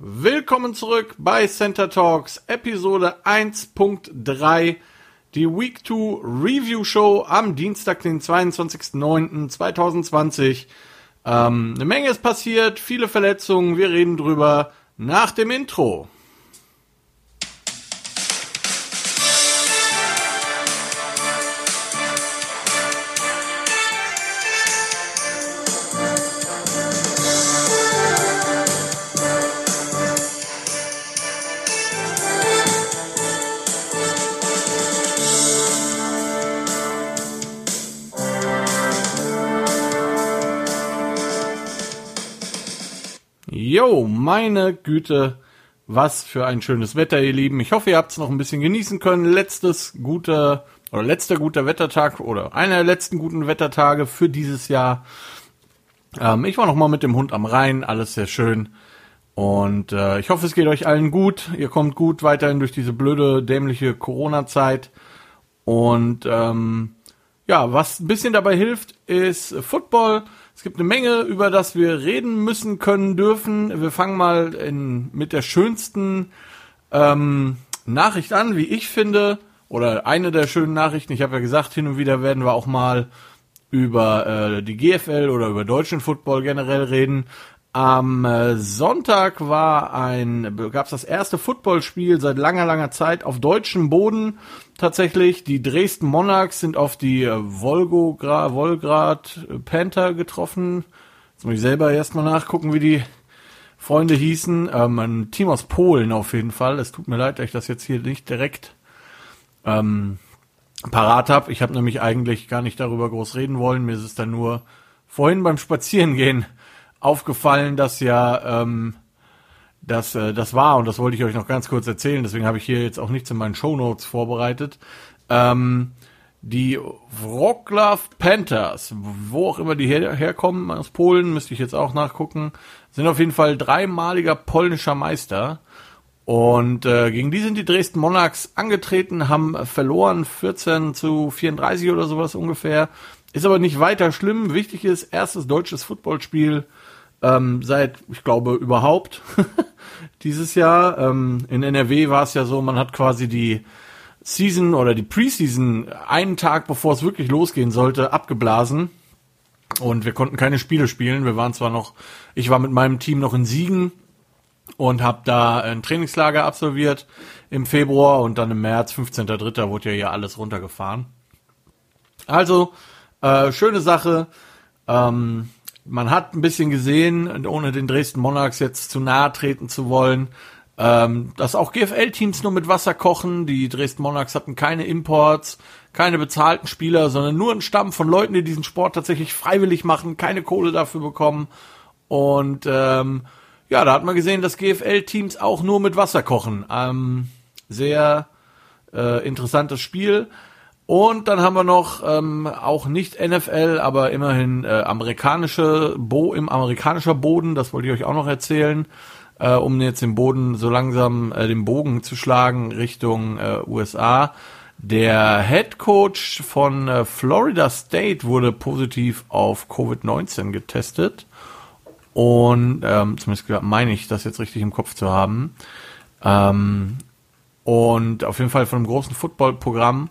Willkommen zurück bei Center Talks Episode 1.3, die Week 2 Review Show am Dienstag, den 22.09.2020. Ähm, eine Menge ist passiert, viele Verletzungen, wir reden drüber nach dem Intro. Meine Güte, was für ein schönes Wetter, ihr Lieben. Ich hoffe, ihr habt es noch ein bisschen genießen können. Letztes guter oder letzter guter Wettertag oder einer der letzten guten Wettertage für dieses Jahr. Ähm, ich war noch mal mit dem Hund am Rhein, alles sehr schön. Und äh, ich hoffe, es geht euch allen gut. Ihr kommt gut weiterhin durch diese blöde, dämliche Corona-Zeit. Und ähm, ja, was ein bisschen dabei hilft, ist Football. Es gibt eine Menge, über das wir reden müssen, können, dürfen. Wir fangen mal in, mit der schönsten ähm, Nachricht an, wie ich finde, oder eine der schönen Nachrichten. Ich habe ja gesagt, hin und wieder werden wir auch mal über äh, die GFL oder über deutschen Football generell reden. Am äh, Sonntag gab es das erste Footballspiel seit langer, langer Zeit auf deutschem Boden. Tatsächlich, die Dresden Monarchs sind auf die äh, Volgograd, Volgrad Panther getroffen. Jetzt muss ich selber erstmal nachgucken, wie die Freunde hießen. Ähm, ein Team aus Polen auf jeden Fall. Es tut mir leid, dass ich das jetzt hier nicht direkt ähm, parat habe. Ich habe nämlich eigentlich gar nicht darüber groß reden wollen. Mir ist es dann nur vorhin beim Spazierengehen aufgefallen, dass ja ähm, das, äh, das war, und das wollte ich euch noch ganz kurz erzählen, deswegen habe ich hier jetzt auch nichts in meinen Show Notes vorbereitet. Ähm, die Wroclaw Panthers, wo auch immer die her herkommen, aus Polen, müsste ich jetzt auch nachgucken, sind auf jeden Fall dreimaliger polnischer Meister. Und äh, gegen die sind die Dresden Monarchs angetreten, haben verloren 14 zu 34 oder sowas ungefähr. Ist aber nicht weiter schlimm. Wichtig ist, erstes deutsches Footballspiel ähm, seit, ich glaube, überhaupt dieses Jahr. Ähm, in NRW war es ja so, man hat quasi die Season oder die Preseason einen Tag bevor es wirklich losgehen sollte, abgeblasen. Und wir konnten keine Spiele spielen. Wir waren zwar noch, ich war mit meinem Team noch in Siegen und habe da ein Trainingslager absolviert im Februar und dann im März, 15.3. wurde ja hier alles runtergefahren. Also, äh, schöne Sache. Ähm, man hat ein bisschen gesehen, ohne den Dresden Monarchs jetzt zu nahe treten zu wollen, ähm, dass auch GFL-Teams nur mit Wasser kochen. Die Dresden Monarchs hatten keine Imports, keine bezahlten Spieler, sondern nur einen Stamm von Leuten, die diesen Sport tatsächlich freiwillig machen, keine Kohle dafür bekommen. Und ähm, ja, da hat man gesehen, dass GFL-Teams auch nur mit Wasser kochen. Ähm, sehr äh, interessantes Spiel. Und dann haben wir noch ähm, auch nicht NFL, aber immerhin äh, amerikanische Bo im amerikanischer Boden. Das wollte ich euch auch noch erzählen, äh, um jetzt den Boden so langsam äh, den Bogen zu schlagen Richtung äh, USA. Der Head Coach von äh, Florida State wurde positiv auf Covid-19 getestet. Und ähm, zumindest meine ich, das jetzt richtig im Kopf zu haben. Ähm, und auf jeden Fall von einem großen Footballprogramm.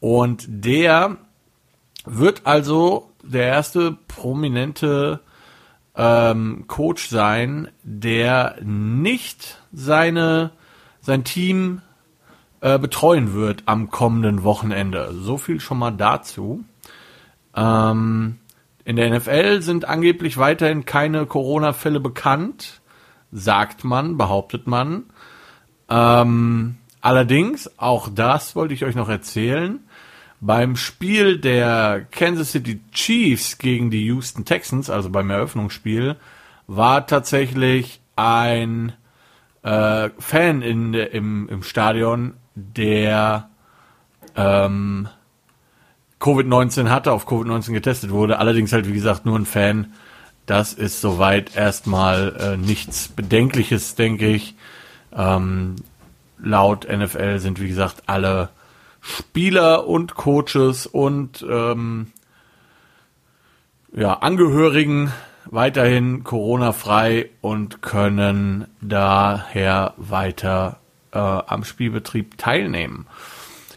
Und der wird also der erste prominente ähm, Coach sein, der nicht seine sein Team äh, betreuen wird am kommenden Wochenende. So viel schon mal dazu. Ähm, in der NFL sind angeblich weiterhin keine Corona-Fälle bekannt, sagt man, behauptet man. Ähm, allerdings, auch das wollte ich euch noch erzählen, beim Spiel der Kansas City Chiefs gegen die Houston Texans, also beim Eröffnungsspiel, war tatsächlich ein äh, Fan in, im, im Stadion, der ähm, Covid-19 hatte, auf Covid-19 getestet wurde. Allerdings halt, wie gesagt, nur ein Fan. Das ist soweit erstmal äh, nichts Bedenkliches, denke ich. Ähm, laut NFL sind, wie gesagt, alle Spieler und Coaches und ähm, ja, Angehörigen weiterhin Corona-frei und können daher weiter äh, am Spielbetrieb teilnehmen.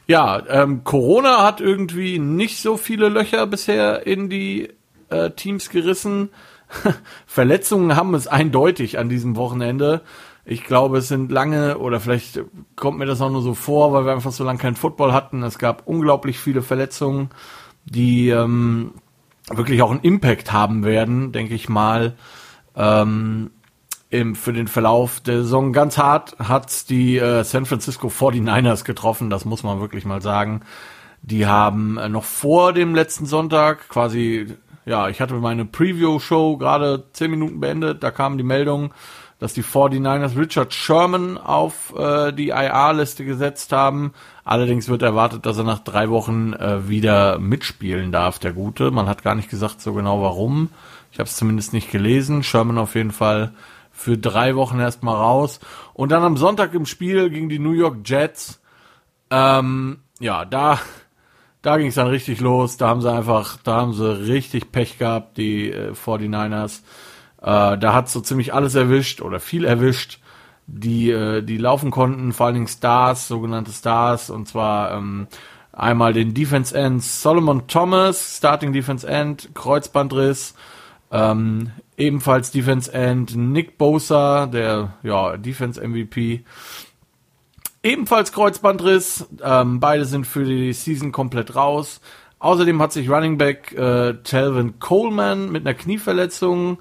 Ja, ähm, Corona hat irgendwie nicht so viele Löcher bisher in die äh, Teams gerissen. Verletzungen haben es eindeutig an diesem Wochenende. Ich glaube, es sind lange, oder vielleicht kommt mir das auch nur so vor, weil wir einfach so lange keinen Football hatten. Es gab unglaublich viele Verletzungen, die ähm, wirklich auch einen Impact haben werden, denke ich mal. Ähm, im, für den Verlauf der Saison ganz hart hat's die äh, San Francisco 49ers getroffen, das muss man wirklich mal sagen. Die haben äh, noch vor dem letzten Sonntag quasi, ja, ich hatte meine Preview-Show gerade zehn Minuten beendet, da kam die Meldung, dass die 49ers Richard Sherman auf äh, die IA-Liste gesetzt haben. Allerdings wird erwartet, dass er nach drei Wochen äh, wieder mitspielen darf, der Gute. Man hat gar nicht gesagt so genau warum. Ich habe es zumindest nicht gelesen. Sherman auf jeden Fall für drei Wochen erstmal raus. Und dann am Sonntag im Spiel gegen die New York Jets. Ähm, ja, da, da ging es dann richtig los. Da haben sie einfach, da haben sie richtig Pech gehabt, die äh, 49ers. Äh, da hat so ziemlich alles erwischt oder viel erwischt, die, äh, die laufen konnten, vor allen Dingen Stars, sogenannte Stars, und zwar ähm, einmal den Defense End Solomon Thomas, Starting Defense End, Kreuzbandriss, ähm, ebenfalls Defense End Nick Bosa, der ja Defense MVP, ebenfalls Kreuzbandriss. Ähm, beide sind für die Season komplett raus. Außerdem hat sich Running Back äh, Telvin Coleman mit einer Knieverletzung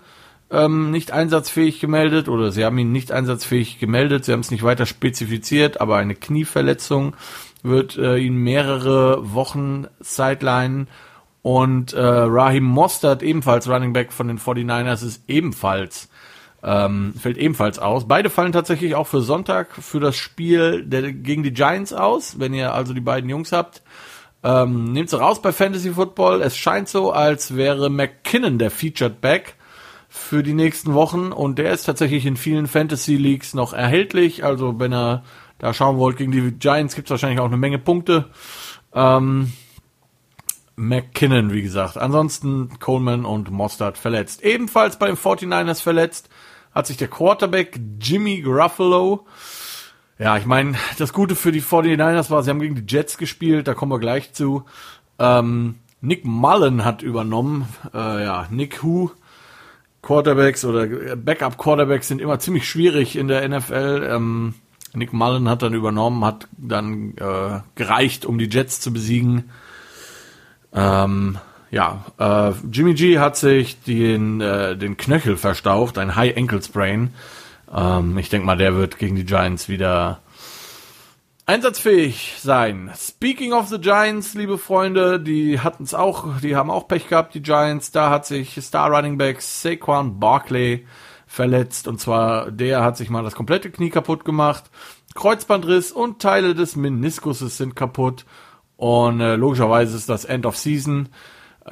ähm, nicht einsatzfähig gemeldet oder sie haben ihn nicht einsatzfähig gemeldet. Sie haben es nicht weiter spezifiziert, aber eine Knieverletzung wird äh, ihn mehrere Wochen sideline und äh, Raheem Mostert, ebenfalls Running Back von den 49ers, ist ebenfalls, ähm, fällt ebenfalls aus. Beide fallen tatsächlich auch für Sonntag für das Spiel der, gegen die Giants aus. Wenn ihr also die beiden Jungs habt, ähm, nehmt sie raus bei Fantasy Football. Es scheint so, als wäre McKinnon der Featured Back für die nächsten Wochen und der ist tatsächlich in vielen Fantasy Leagues noch erhältlich. Also wenn ihr da schauen wollt gegen die Giants, gibt es wahrscheinlich auch eine Menge Punkte. Ähm, McKinnon, wie gesagt. Ansonsten Coleman und Mostard verletzt. Ebenfalls bei den 49ers verletzt hat sich der Quarterback Jimmy Gruffalo. Ja, ich meine, das Gute für die 49ers war, sie haben gegen die Jets gespielt, da kommen wir gleich zu. Ähm, Nick Mullen hat übernommen. Äh, ja, Nick Who. Quarterbacks oder Backup-Quarterbacks sind immer ziemlich schwierig in der NFL. Ähm, Nick Mullen hat dann übernommen, hat dann äh, gereicht, um die Jets zu besiegen. Ähm, ja, äh, Jimmy G hat sich den, äh, den Knöchel verstaucht, ein High Ankle Sprain. Ähm, ich denke mal, der wird gegen die Giants wieder einsatzfähig sein. Speaking of the Giants, liebe Freunde, die hatten es auch, die haben auch Pech gehabt, die Giants. Da hat sich Star Running Back Saquon Barkley verletzt und zwar der hat sich mal das komplette Knie kaputt gemacht. Kreuzbandriss und Teile des Meniskuses sind kaputt und äh, logischerweise ist das End of Season.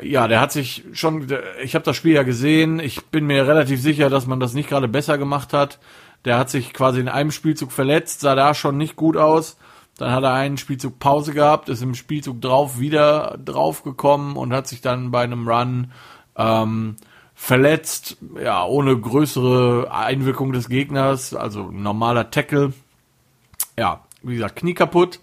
Ja, der hat sich schon, ich habe das Spiel ja gesehen, ich bin mir relativ sicher, dass man das nicht gerade besser gemacht hat. Der hat sich quasi in einem Spielzug verletzt, sah da schon nicht gut aus. Dann hat er einen Spielzug Pause gehabt, ist im Spielzug drauf wieder draufgekommen und hat sich dann bei einem Run ähm, verletzt, ja, ohne größere Einwirkung des Gegners, also normaler Tackle. Ja, wie gesagt, Knie kaputt.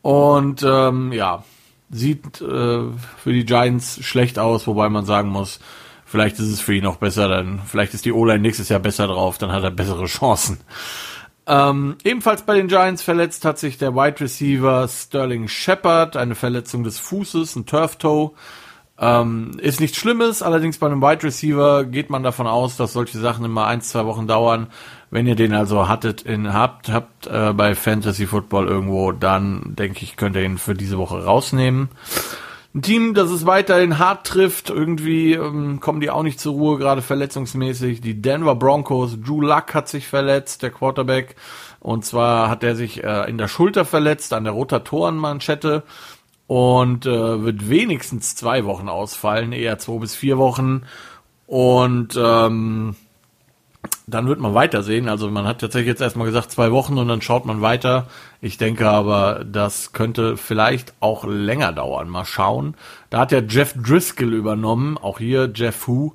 Und ähm, ja, sieht äh, für die Giants schlecht aus, wobei man sagen muss, vielleicht ist es für ihn auch besser, dann vielleicht ist die O-Line nächstes Jahr besser drauf, dann hat er bessere Chancen. Ähm, ebenfalls bei den Giants verletzt hat sich der Wide Receiver Sterling Shepard, eine Verletzung des Fußes, ein Turf Toe. Ähm, ist nichts Schlimmes, allerdings bei einem Wide Receiver geht man davon aus, dass solche Sachen immer ein, zwei Wochen dauern. Wenn ihr den also hattet in, habt, habt äh, bei Fantasy Football irgendwo, dann denke ich, könnt ihr ihn für diese Woche rausnehmen. Ein Team, das es weiterhin hart trifft, irgendwie ähm, kommen die auch nicht zur Ruhe, gerade verletzungsmäßig. Die Denver Broncos, Drew Luck hat sich verletzt, der Quarterback. Und zwar hat er sich äh, in der Schulter verletzt, an der Rotatorenmanschette und äh, wird wenigstens zwei Wochen ausfallen, eher zwei bis vier Wochen. Und ähm, dann wird man weitersehen. Also man hat tatsächlich jetzt erstmal gesagt zwei Wochen und dann schaut man weiter. Ich denke aber, das könnte vielleicht auch länger dauern. Mal schauen. Da hat ja Jeff Driscoll übernommen, auch hier Jeff Hu.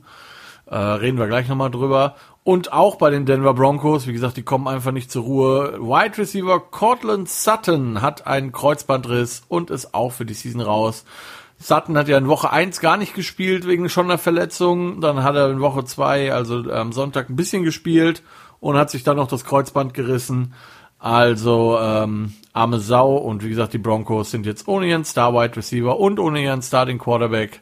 Äh, reden wir gleich nochmal drüber. Und auch bei den Denver Broncos, wie gesagt, die kommen einfach nicht zur Ruhe. Wide Receiver Cortland Sutton hat einen Kreuzbandriss und ist auch für die Season raus. Sutton hat ja in Woche 1 gar nicht gespielt wegen schon einer Verletzung. Dann hat er in Woche 2, also am Sonntag, ein bisschen gespielt und hat sich dann noch das Kreuzband gerissen. Also ähm, arme Sau und wie gesagt, die Broncos sind jetzt ohne ihren Star Wide Receiver und ohne ihren Starting Quarterback.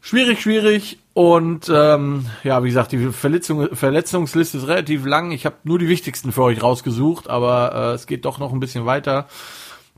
Schwierig, schwierig und ähm, ja, wie gesagt, die Verletzung, Verletzungsliste ist relativ lang. Ich habe nur die wichtigsten für euch rausgesucht, aber äh, es geht doch noch ein bisschen weiter.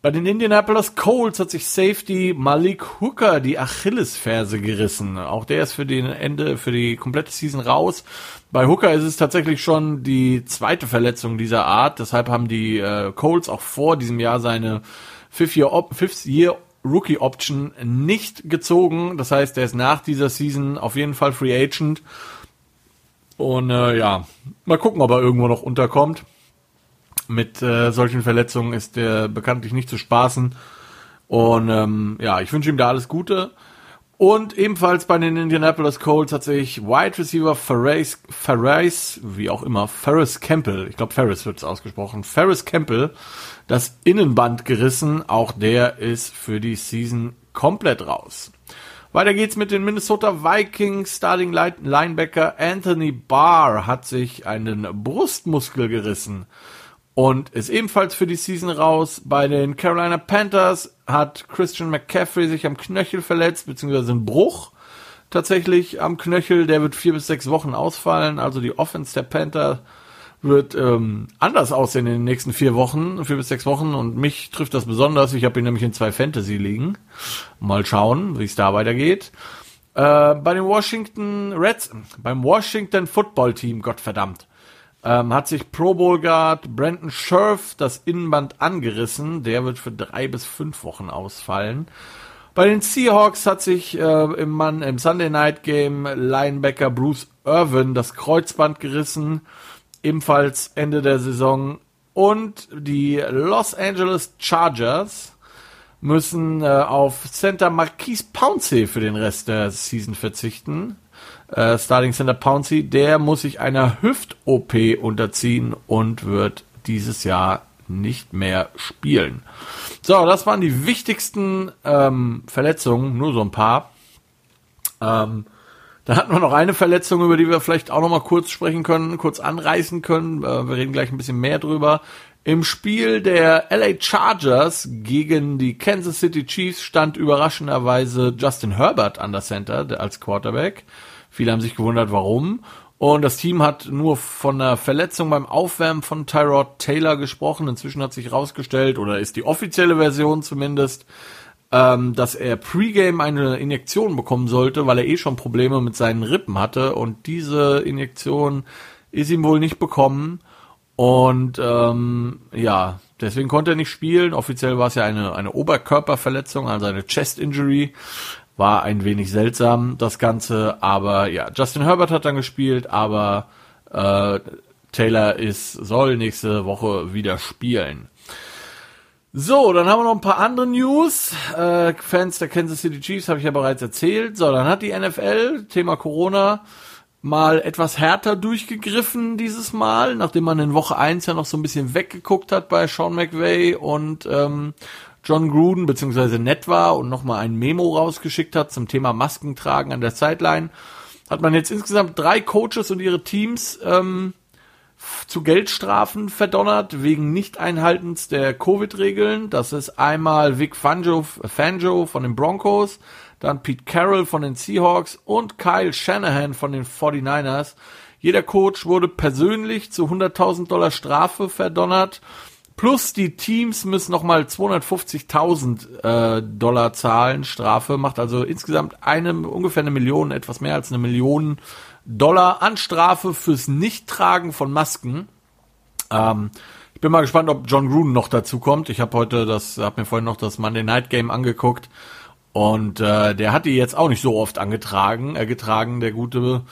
Bei den Indianapolis Colts hat sich Safety Malik Hooker die Achillesferse gerissen. Auch der ist für den Ende, für die komplette Season raus. Bei Hooker ist es tatsächlich schon die zweite Verletzung dieser Art. Deshalb haben die äh, Colts auch vor diesem Jahr seine Fifth Year, Fifth Year Rookie Option nicht gezogen. Das heißt, er ist nach dieser Season auf jeden Fall Free Agent. Und äh, ja, mal gucken, ob er irgendwo noch unterkommt. Mit äh, solchen Verletzungen ist der bekanntlich nicht zu spaßen. Und ähm, ja, ich wünsche ihm da alles Gute. Und ebenfalls bei den Indianapolis Colts hat sich Wide Receiver Ferris, Ferris wie auch immer, Ferris Campbell, ich glaube Ferris wird es ausgesprochen, Ferris Campbell, das Innenband gerissen. Auch der ist für die Season komplett raus. Weiter geht's mit den Minnesota Vikings. Starting Linebacker Anthony Barr hat sich einen Brustmuskel gerissen und ist ebenfalls für die Season raus. Bei den Carolina Panthers hat Christian McCaffrey sich am Knöchel verletzt, beziehungsweise einen Bruch tatsächlich am Knöchel. Der wird vier bis sechs Wochen ausfallen. Also die Offense der Panther wird ähm, anders aussehen in den nächsten vier Wochen, vier bis sechs Wochen. Und mich trifft das besonders. Ich habe ihn nämlich in zwei Fantasy liegen. Mal schauen, wie es da weitergeht. Äh, bei den Washington Reds, beim Washington Football Team, Gott verdammt ähm, hat sich Pro Bowl Guard Brandon Scherf das Innenband angerissen. Der wird für drei bis fünf Wochen ausfallen. Bei den Seahawks hat sich äh, im Mann im Sunday Night Game Linebacker Bruce Irvin das Kreuzband gerissen. Ebenfalls Ende der Saison. Und die Los Angeles Chargers müssen äh, auf Center Marquise Pouncey für den Rest der Season verzichten äh, Starting Center Pouncy, der muss sich einer Hüft-OP unterziehen und wird dieses Jahr nicht mehr spielen. So, das waren die wichtigsten ähm, Verletzungen, nur so ein paar. Ähm, da hatten wir noch eine Verletzung, über die wir vielleicht auch noch mal kurz sprechen können, kurz anreißen können. Äh, wir reden gleich ein bisschen mehr drüber. Im Spiel der LA Chargers gegen die Kansas City Chiefs stand überraschenderweise Justin Herbert an der Center als Quarterback. Viele haben sich gewundert, warum. Und das Team hat nur von einer Verletzung beim Aufwärmen von Tyrod Taylor gesprochen. Inzwischen hat sich herausgestellt, oder ist die offizielle Version zumindest, ähm, dass er Pre-Game eine Injektion bekommen sollte, weil er eh schon Probleme mit seinen Rippen hatte. Und diese Injektion ist ihm wohl nicht bekommen. Und ähm, ja, deswegen konnte er nicht spielen. Offiziell war es ja eine, eine Oberkörperverletzung, also eine Chest Injury. War ein wenig seltsam, das Ganze, aber ja, Justin Herbert hat dann gespielt, aber äh, Taylor ist, soll nächste Woche wieder spielen. So, dann haben wir noch ein paar andere News. Äh, Fans der Kansas City Chiefs habe ich ja bereits erzählt. So, dann hat die NFL, Thema Corona, mal etwas härter durchgegriffen dieses Mal, nachdem man in Woche 1 ja noch so ein bisschen weggeguckt hat bei Sean McVay und ähm, John Gruden beziehungsweise nett war und nochmal ein Memo rausgeschickt hat zum Thema Maskentragen an der Sideline, hat man jetzt insgesamt drei Coaches und ihre Teams ähm, zu Geldstrafen verdonnert wegen Nicht-Einhaltens der Covid-Regeln. Das ist einmal Vic Fangio, Fangio von den Broncos, dann Pete Carroll von den Seahawks und Kyle Shanahan von den 49ers. Jeder Coach wurde persönlich zu 100.000 Dollar Strafe verdonnert Plus die Teams müssen nochmal 250.000 äh, Dollar zahlen, Strafe, macht also insgesamt eine, ungefähr eine Million, etwas mehr als eine Million Dollar an Strafe fürs Nichttragen von Masken. Ähm, ich bin mal gespannt, ob John Gruden noch dazu kommt. Ich habe heute das, habe mir vorhin noch das Monday Night Game angeguckt und äh, der hat die jetzt auch nicht so oft angetragen, äh, getragen, der gute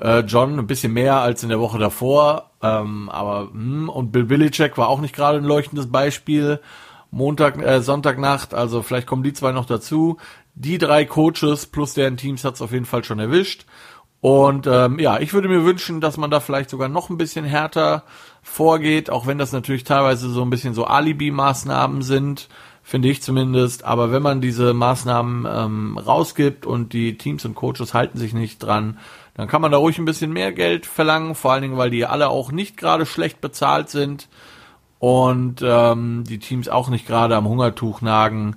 äh, John, ein bisschen mehr als in der Woche davor. Ähm, aber hm, und Bill Belichick war auch nicht gerade ein leuchtendes Beispiel. Montag, äh, Sonntagnacht, also vielleicht kommen die zwei noch dazu. Die drei Coaches plus deren Teams hat's auf jeden Fall schon erwischt. Und ähm, ja, ich würde mir wünschen, dass man da vielleicht sogar noch ein bisschen härter vorgeht, auch wenn das natürlich teilweise so ein bisschen so Alibi-Maßnahmen sind, finde ich zumindest. Aber wenn man diese Maßnahmen ähm, rausgibt und die Teams und Coaches halten sich nicht dran, dann kann man da ruhig ein bisschen mehr Geld verlangen, vor allen Dingen, weil die alle auch nicht gerade schlecht bezahlt sind und ähm, die Teams auch nicht gerade am Hungertuch nagen.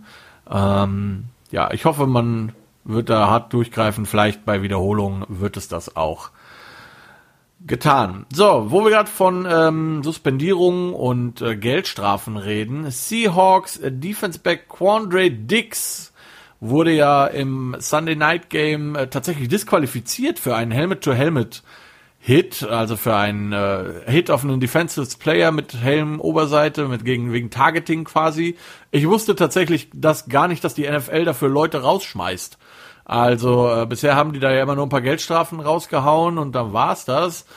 Ähm, ja, ich hoffe, man wird da hart durchgreifen. Vielleicht bei Wiederholungen wird es das auch getan. So, wo wir gerade von ähm, Suspendierungen und äh, Geldstrafen reden. Seahawks äh, Defense Back Quandre Dix wurde ja im Sunday Night Game äh, tatsächlich disqualifiziert für einen Helmet-to-Helmet Hit, also für einen äh, Hit auf einen Defensive Player mit Helm Oberseite, mit gegen wegen Targeting quasi. Ich wusste tatsächlich das gar nicht, dass die NFL dafür Leute rausschmeißt. Also äh, bisher haben die da ja immer nur ein paar Geldstrafen rausgehauen und dann war's das.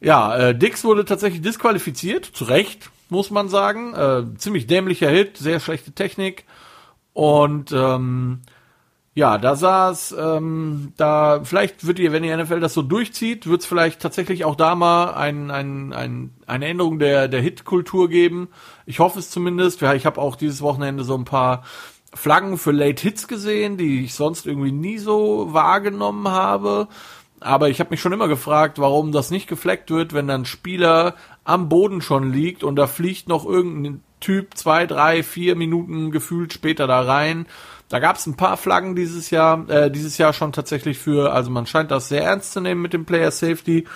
Ja, äh, Dix wurde tatsächlich disqualifiziert, zu Recht, muss man sagen. Äh, ziemlich dämlicher Hit, sehr schlechte Technik. Und ähm, ja, da saß, ähm, da vielleicht wird ihr, wenn die NFL das so durchzieht, wird es vielleicht tatsächlich auch da mal ein, ein, ein, eine Änderung der, der Hit-Kultur geben. Ich hoffe es zumindest. Ja, ich habe auch dieses Wochenende so ein paar Flaggen für Late Hits gesehen, die ich sonst irgendwie nie so wahrgenommen habe. Aber ich habe mich schon immer gefragt, warum das nicht gefleckt wird, wenn dann Spieler am Boden schon liegt und da fliegt noch irgendein Typ zwei, drei, vier Minuten gefühlt später da rein. Da gab es ein paar Flaggen dieses Jahr, äh, dieses Jahr schon tatsächlich für, also man scheint das sehr ernst zu nehmen mit dem Player Safety,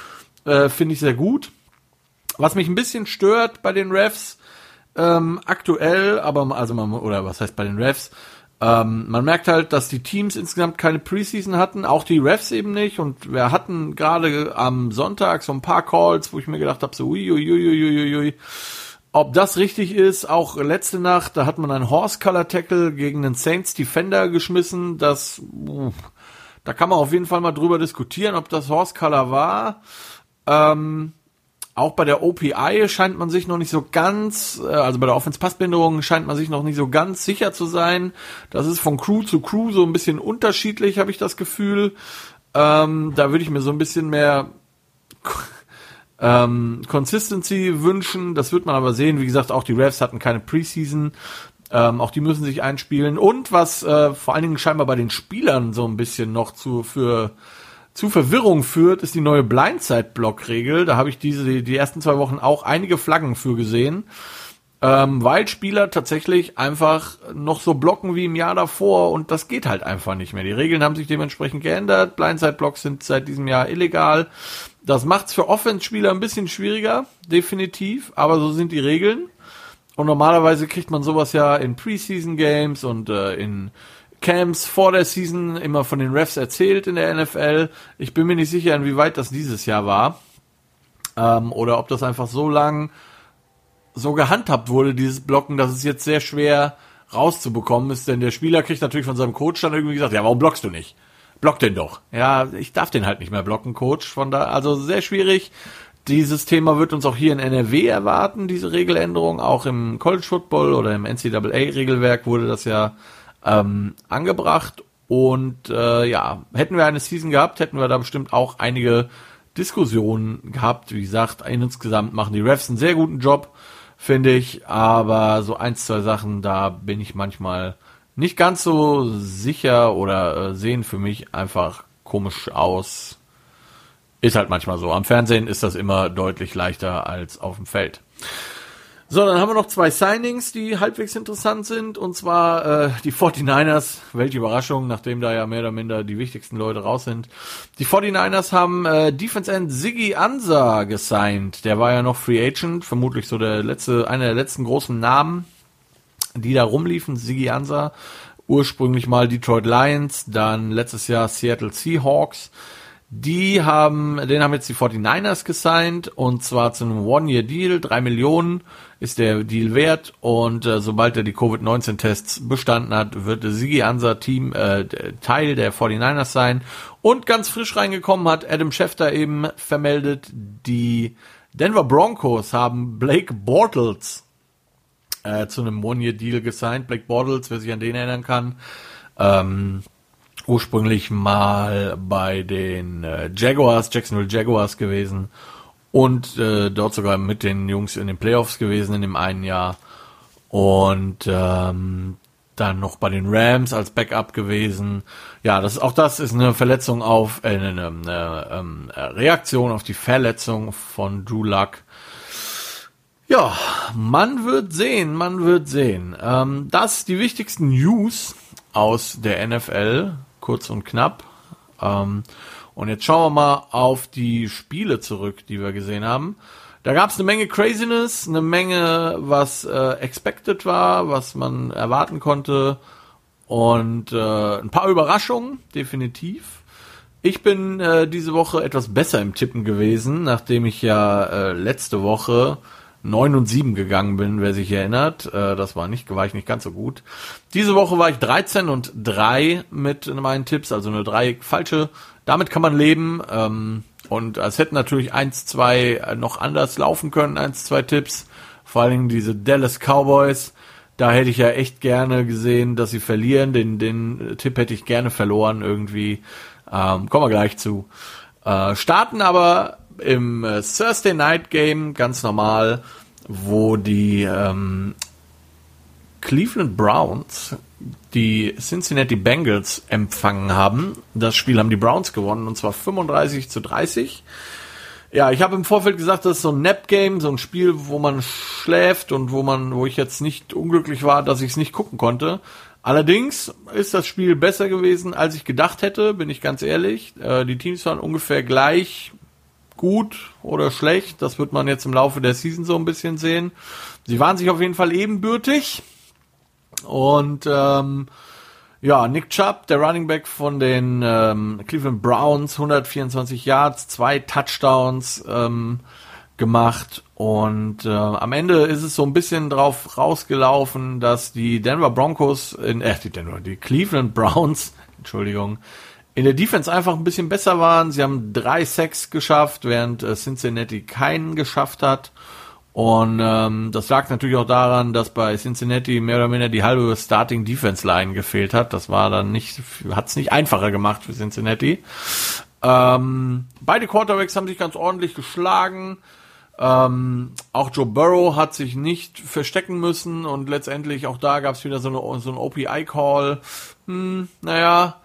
äh, finde ich sehr gut. Was mich ein bisschen stört bei den Refs, ähm, aktuell, aber also man, oder was heißt bei den Refs, ähm, man merkt halt, dass die Teams insgesamt keine Preseason hatten, auch die Refs eben nicht. Und wir hatten gerade am Sonntag so ein paar Calls, wo ich mir gedacht habe, so uiuiuiuiui, ob das richtig ist. Auch letzte Nacht, da hat man einen Horse Color Tackle gegen einen Saints Defender geschmissen. Das, uh, da kann man auf jeden Fall mal drüber diskutieren, ob das Horse Color war. Ähm, auch bei der OPI scheint man sich noch nicht so ganz, äh, also bei der Offense-Passbinderung scheint man sich noch nicht so ganz sicher zu sein. Das ist von Crew zu Crew so ein bisschen unterschiedlich, habe ich das Gefühl. Ähm, da würde ich mir so ein bisschen mehr ähm, Consistency wünschen. Das wird man aber sehen. Wie gesagt, auch die Refs hatten keine Preseason. Ähm, auch die müssen sich einspielen. Und was äh, vor allen Dingen scheinbar bei den Spielern so ein bisschen noch zu für zu Verwirrung führt, ist die neue Blindside-Block-Regel. Da habe ich diese die ersten zwei Wochen auch einige Flaggen für gesehen, ähm, weil Spieler tatsächlich einfach noch so blocken wie im Jahr davor und das geht halt einfach nicht mehr. Die Regeln haben sich dementsprechend geändert. Blindside-Blocks sind seit diesem Jahr illegal. Das macht's für Offense-Spieler ein bisschen schwieriger, definitiv, aber so sind die Regeln. Und normalerweise kriegt man sowas ja in Preseason-Games und äh, in Camps vor der Season immer von den Refs erzählt in der NFL. Ich bin mir nicht sicher, inwieweit das dieses Jahr war. Ähm, oder ob das einfach so lang so gehandhabt wurde, dieses Blocken, dass es jetzt sehr schwer rauszubekommen ist. Denn der Spieler kriegt natürlich von seinem Coach dann irgendwie gesagt, ja, warum blockst du nicht? Block den doch. Ja, ich darf den halt nicht mehr blocken, Coach. Von da, also sehr schwierig. Dieses Thema wird uns auch hier in NRW erwarten, diese Regeländerung. Auch im College Football oder im NCAA-Regelwerk wurde das ja ähm, angebracht. Und äh, ja, hätten wir eine Season gehabt, hätten wir da bestimmt auch einige Diskussionen gehabt. Wie gesagt, insgesamt machen die Refs einen sehr guten Job, finde ich. Aber so ein, zwei Sachen, da bin ich manchmal nicht ganz so sicher oder äh, sehen für mich einfach komisch aus. Ist halt manchmal so. Am Fernsehen ist das immer deutlich leichter als auf dem Feld. So, dann haben wir noch zwei Signings, die halbwegs interessant sind. Und zwar äh, die 49ers. Welche Überraschung, nachdem da ja mehr oder minder die wichtigsten Leute raus sind. Die 49ers haben äh, Defense End Siggy Ansa gesigned. Der war ja noch Free Agent, vermutlich so der letzte, einer der letzten großen Namen, die da rumliefen. Siggy Ansa. Ursprünglich mal Detroit Lions, dann letztes Jahr Seattle Seahawks. Die haben, den haben jetzt die 49ers gesigned und zwar zu einem One-Year-Deal, drei Millionen ist der Deal wert und äh, sobald er die Covid-19-Tests bestanden hat, wird Sigi Ansa Team äh, Teil der 49ers sein und ganz frisch reingekommen hat Adam Schefter eben vermeldet, die Denver Broncos haben Blake Bortles äh, zu einem One-Year-Deal gesigned. Blake Bortles, wer sich an den erinnern kann, ähm, ursprünglich mal bei den äh, Jaguars, Jacksonville Jaguars gewesen und äh, dort sogar mit den Jungs in den Playoffs gewesen in dem einen Jahr und ähm, dann noch bei den Rams als Backup gewesen. Ja, das auch das ist eine Verletzung auf äh, eine, eine, eine, ähm, eine Reaktion auf die Verletzung von Drew Luck. Ja, man wird sehen, man wird sehen. Ähm, das die wichtigsten News aus der NFL, kurz und knapp. Ähm, und jetzt schauen wir mal auf die Spiele zurück, die wir gesehen haben. Da gab es eine Menge Craziness, eine Menge, was äh, expected war, was man erwarten konnte und äh, ein paar Überraschungen, definitiv. Ich bin äh, diese Woche etwas besser im Tippen gewesen, nachdem ich ja äh, letzte Woche 9 und 7 gegangen bin, wer sich erinnert. Äh, das war nicht, war ich nicht ganz so gut. Diese Woche war ich 13 und 3 mit meinen Tipps, also nur drei falsche. Damit kann man leben. Ähm, und es hätten natürlich eins, zwei noch anders laufen können, eins, zwei Tipps. Vor allen Dingen diese Dallas Cowboys. Da hätte ich ja echt gerne gesehen, dass sie verlieren. Den, den Tipp hätte ich gerne verloren irgendwie. Ähm, kommen wir gleich zu. Äh, starten aber im äh, Thursday Night Game ganz normal, wo die ähm, Cleveland Browns die Cincinnati Bengals empfangen haben. Das Spiel haben die Browns gewonnen und zwar 35 zu 30. Ja, ich habe im Vorfeld gesagt, das ist so ein Nap-Game, so ein Spiel, wo man schläft und wo man, wo ich jetzt nicht unglücklich war, dass ich es nicht gucken konnte. Allerdings ist das Spiel besser gewesen, als ich gedacht hätte, bin ich ganz ehrlich. Äh, die Teams waren ungefähr gleich gut oder schlecht. Das wird man jetzt im Laufe der Season so ein bisschen sehen. Sie waren sich auf jeden Fall ebenbürtig. Und ähm, ja, Nick Chubb, der Running Back von den ähm, Cleveland Browns, 124 Yards, zwei Touchdowns ähm, gemacht. Und äh, am Ende ist es so ein bisschen drauf rausgelaufen, dass die Denver Broncos, in, äh, die Denver, die Cleveland Browns, Entschuldigung, in der Defense einfach ein bisschen besser waren. Sie haben drei Sacks geschafft, während äh, Cincinnati keinen geschafft hat. Und ähm, das lag natürlich auch daran, dass bei Cincinnati mehr oder weniger die halbe Starting Defense Line gefehlt hat. Das war dann nicht, hat es nicht einfacher gemacht für Cincinnati. Ähm, beide Quarterbacks haben sich ganz ordentlich geschlagen. Ähm, auch Joe Burrow hat sich nicht verstecken müssen und letztendlich auch da gab es wieder so, eine, so einen OPI-Call. Hm, naja,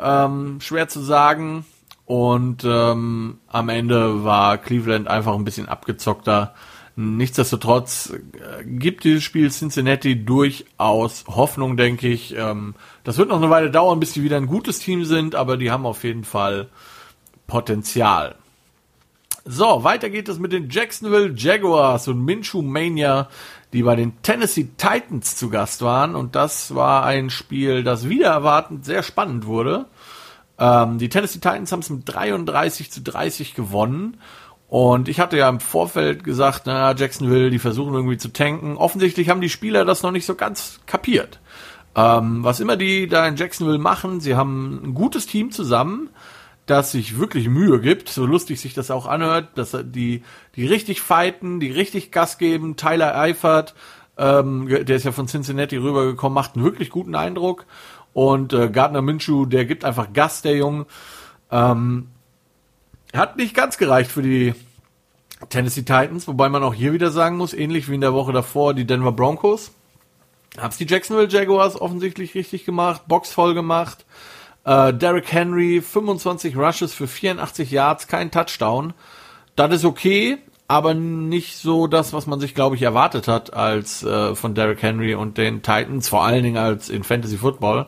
ähm, schwer zu sagen. Und ähm, am Ende war Cleveland einfach ein bisschen abgezockter. Nichtsdestotrotz äh, gibt dieses Spiel Cincinnati durchaus Hoffnung, denke ich. Ähm, das wird noch eine Weile dauern, bis sie wieder ein gutes Team sind, aber die haben auf jeden Fall Potenzial. So, weiter geht es mit den Jacksonville Jaguars und Minshew Mania, die bei den Tennessee Titans zu Gast waren. Und das war ein Spiel, das wieder erwartend sehr spannend wurde. Ähm, die Tennessee Titans haben es mit 33 zu 30 gewonnen. Und ich hatte ja im Vorfeld gesagt, naja, Jacksonville, die versuchen irgendwie zu tanken. Offensichtlich haben die Spieler das noch nicht so ganz kapiert. Ähm, was immer die da in Jacksonville machen, sie haben ein gutes Team zusammen, das sich wirklich Mühe gibt, so lustig sich das auch anhört, dass die, die richtig fighten, die richtig Gas geben. Tyler Eifert, ähm, der ist ja von Cincinnati rübergekommen, macht einen wirklich guten Eindruck. Und äh, Gardner Minshew, der gibt einfach Gas, der Junge. Ähm, hat nicht ganz gereicht für die Tennessee Titans, wobei man auch hier wieder sagen muss, ähnlich wie in der Woche davor die Denver Broncos, hab's die Jacksonville Jaguars offensichtlich richtig gemacht, Box voll gemacht. Äh, Derrick Henry, 25 Rushes für 84 Yards, kein Touchdown. Das ist okay, aber nicht so das, was man sich, glaube ich, erwartet hat als äh, von Derrick Henry und den Titans, vor allen Dingen als in Fantasy Football.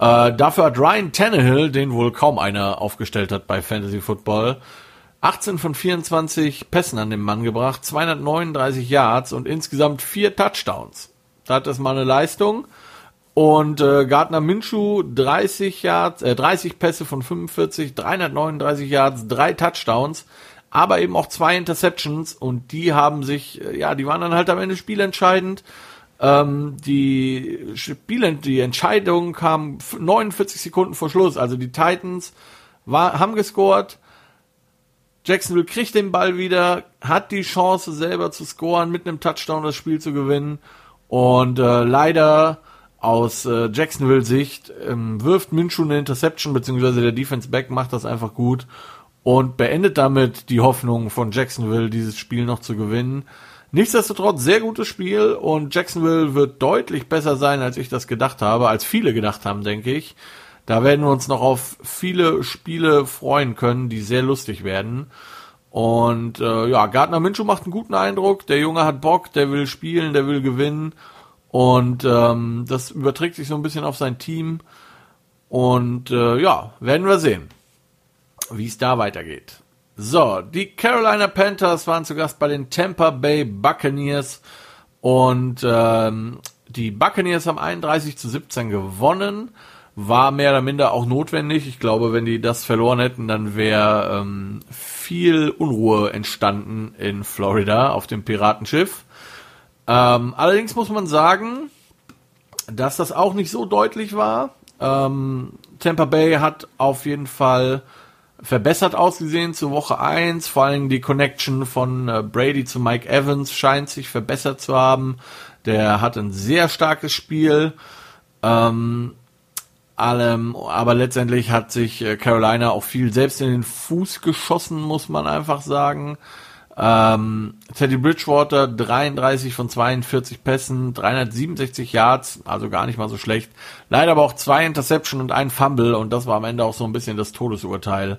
Äh, dafür hat Ryan Tannehill, den wohl kaum einer aufgestellt hat bei Fantasy Football, 18 von 24 Pässen an den Mann gebracht, 239 Yards und insgesamt vier Touchdowns. Das mal eine Leistung. Und äh, Gardner Minshew 30 Yards, äh, 30 Pässe von 45, 339 Yards, drei Touchdowns, aber eben auch zwei Interceptions und die haben sich, äh, ja, die waren dann halt am Ende spielentscheidend. Ähm, die Spiele, die Entscheidung kam 49 Sekunden vor Schluss. Also die Titans war, haben gescored. Jacksonville kriegt den Ball wieder, hat die Chance selber zu scoren, mit einem Touchdown das Spiel zu gewinnen. Und äh, leider aus äh, Jacksonville Sicht ähm, wirft Minshew eine Interception, beziehungsweise der Defense Back macht das einfach gut und beendet damit die Hoffnung von Jacksonville, dieses Spiel noch zu gewinnen. Nichtsdestotrotz sehr gutes Spiel und Jacksonville wird deutlich besser sein, als ich das gedacht habe, als viele gedacht haben, denke ich. Da werden wir uns noch auf viele Spiele freuen können, die sehr lustig werden. Und äh, ja, Gardner Minshew macht einen guten Eindruck. Der Junge hat Bock, der will spielen, der will gewinnen. Und ähm, das überträgt sich so ein bisschen auf sein Team. Und äh, ja, werden wir sehen, wie es da weitergeht. So, die Carolina Panthers waren zu Gast bei den Tampa Bay Buccaneers. Und ähm, die Buccaneers haben 31 zu 17 gewonnen. War mehr oder minder auch notwendig. Ich glaube, wenn die das verloren hätten, dann wäre ähm, viel Unruhe entstanden in Florida auf dem Piratenschiff. Ähm, allerdings muss man sagen, dass das auch nicht so deutlich war. Ähm, Tampa Bay hat auf jeden Fall verbessert ausgesehen zu Woche 1. Vor allem die Connection von äh, Brady zu Mike Evans scheint sich verbessert zu haben. Der hat ein sehr starkes Spiel. Ähm, allem, aber letztendlich hat sich äh, Carolina auch viel selbst in den Fuß geschossen, muss man einfach sagen. Ähm, Teddy Bridgewater 33 von 42 Pässen, 367 Yards, also gar nicht mal so schlecht. Leider aber auch zwei Interception und ein Fumble und das war am Ende auch so ein bisschen das Todesurteil.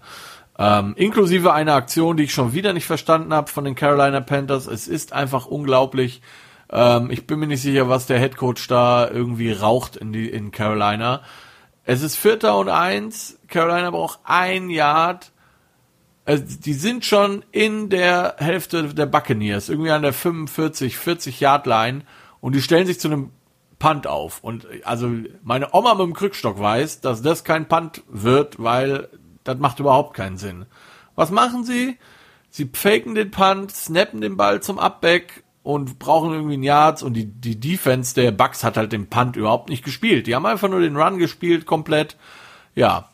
Ähm, inklusive einer Aktion, die ich schon wieder nicht verstanden habe von den Carolina Panthers. Es ist einfach unglaublich. Ähm, ich bin mir nicht sicher, was der Head Coach da irgendwie raucht in, die, in Carolina. Es ist Vierter und Eins. Carolina braucht ein Yard also die sind schon in der Hälfte der Buccaneers, irgendwie an der 45, 40 Yard Line und die stellen sich zu einem Punt auf. Und also meine Oma mit dem Krückstock weiß, dass das kein Punt wird, weil das macht überhaupt keinen Sinn. Was machen sie? Sie faken den Punt, snappen den Ball zum Upback und brauchen irgendwie einen Yards und die, die Defense der Bucks hat halt den Punt überhaupt nicht gespielt. Die haben einfach nur den Run gespielt komplett. Ja.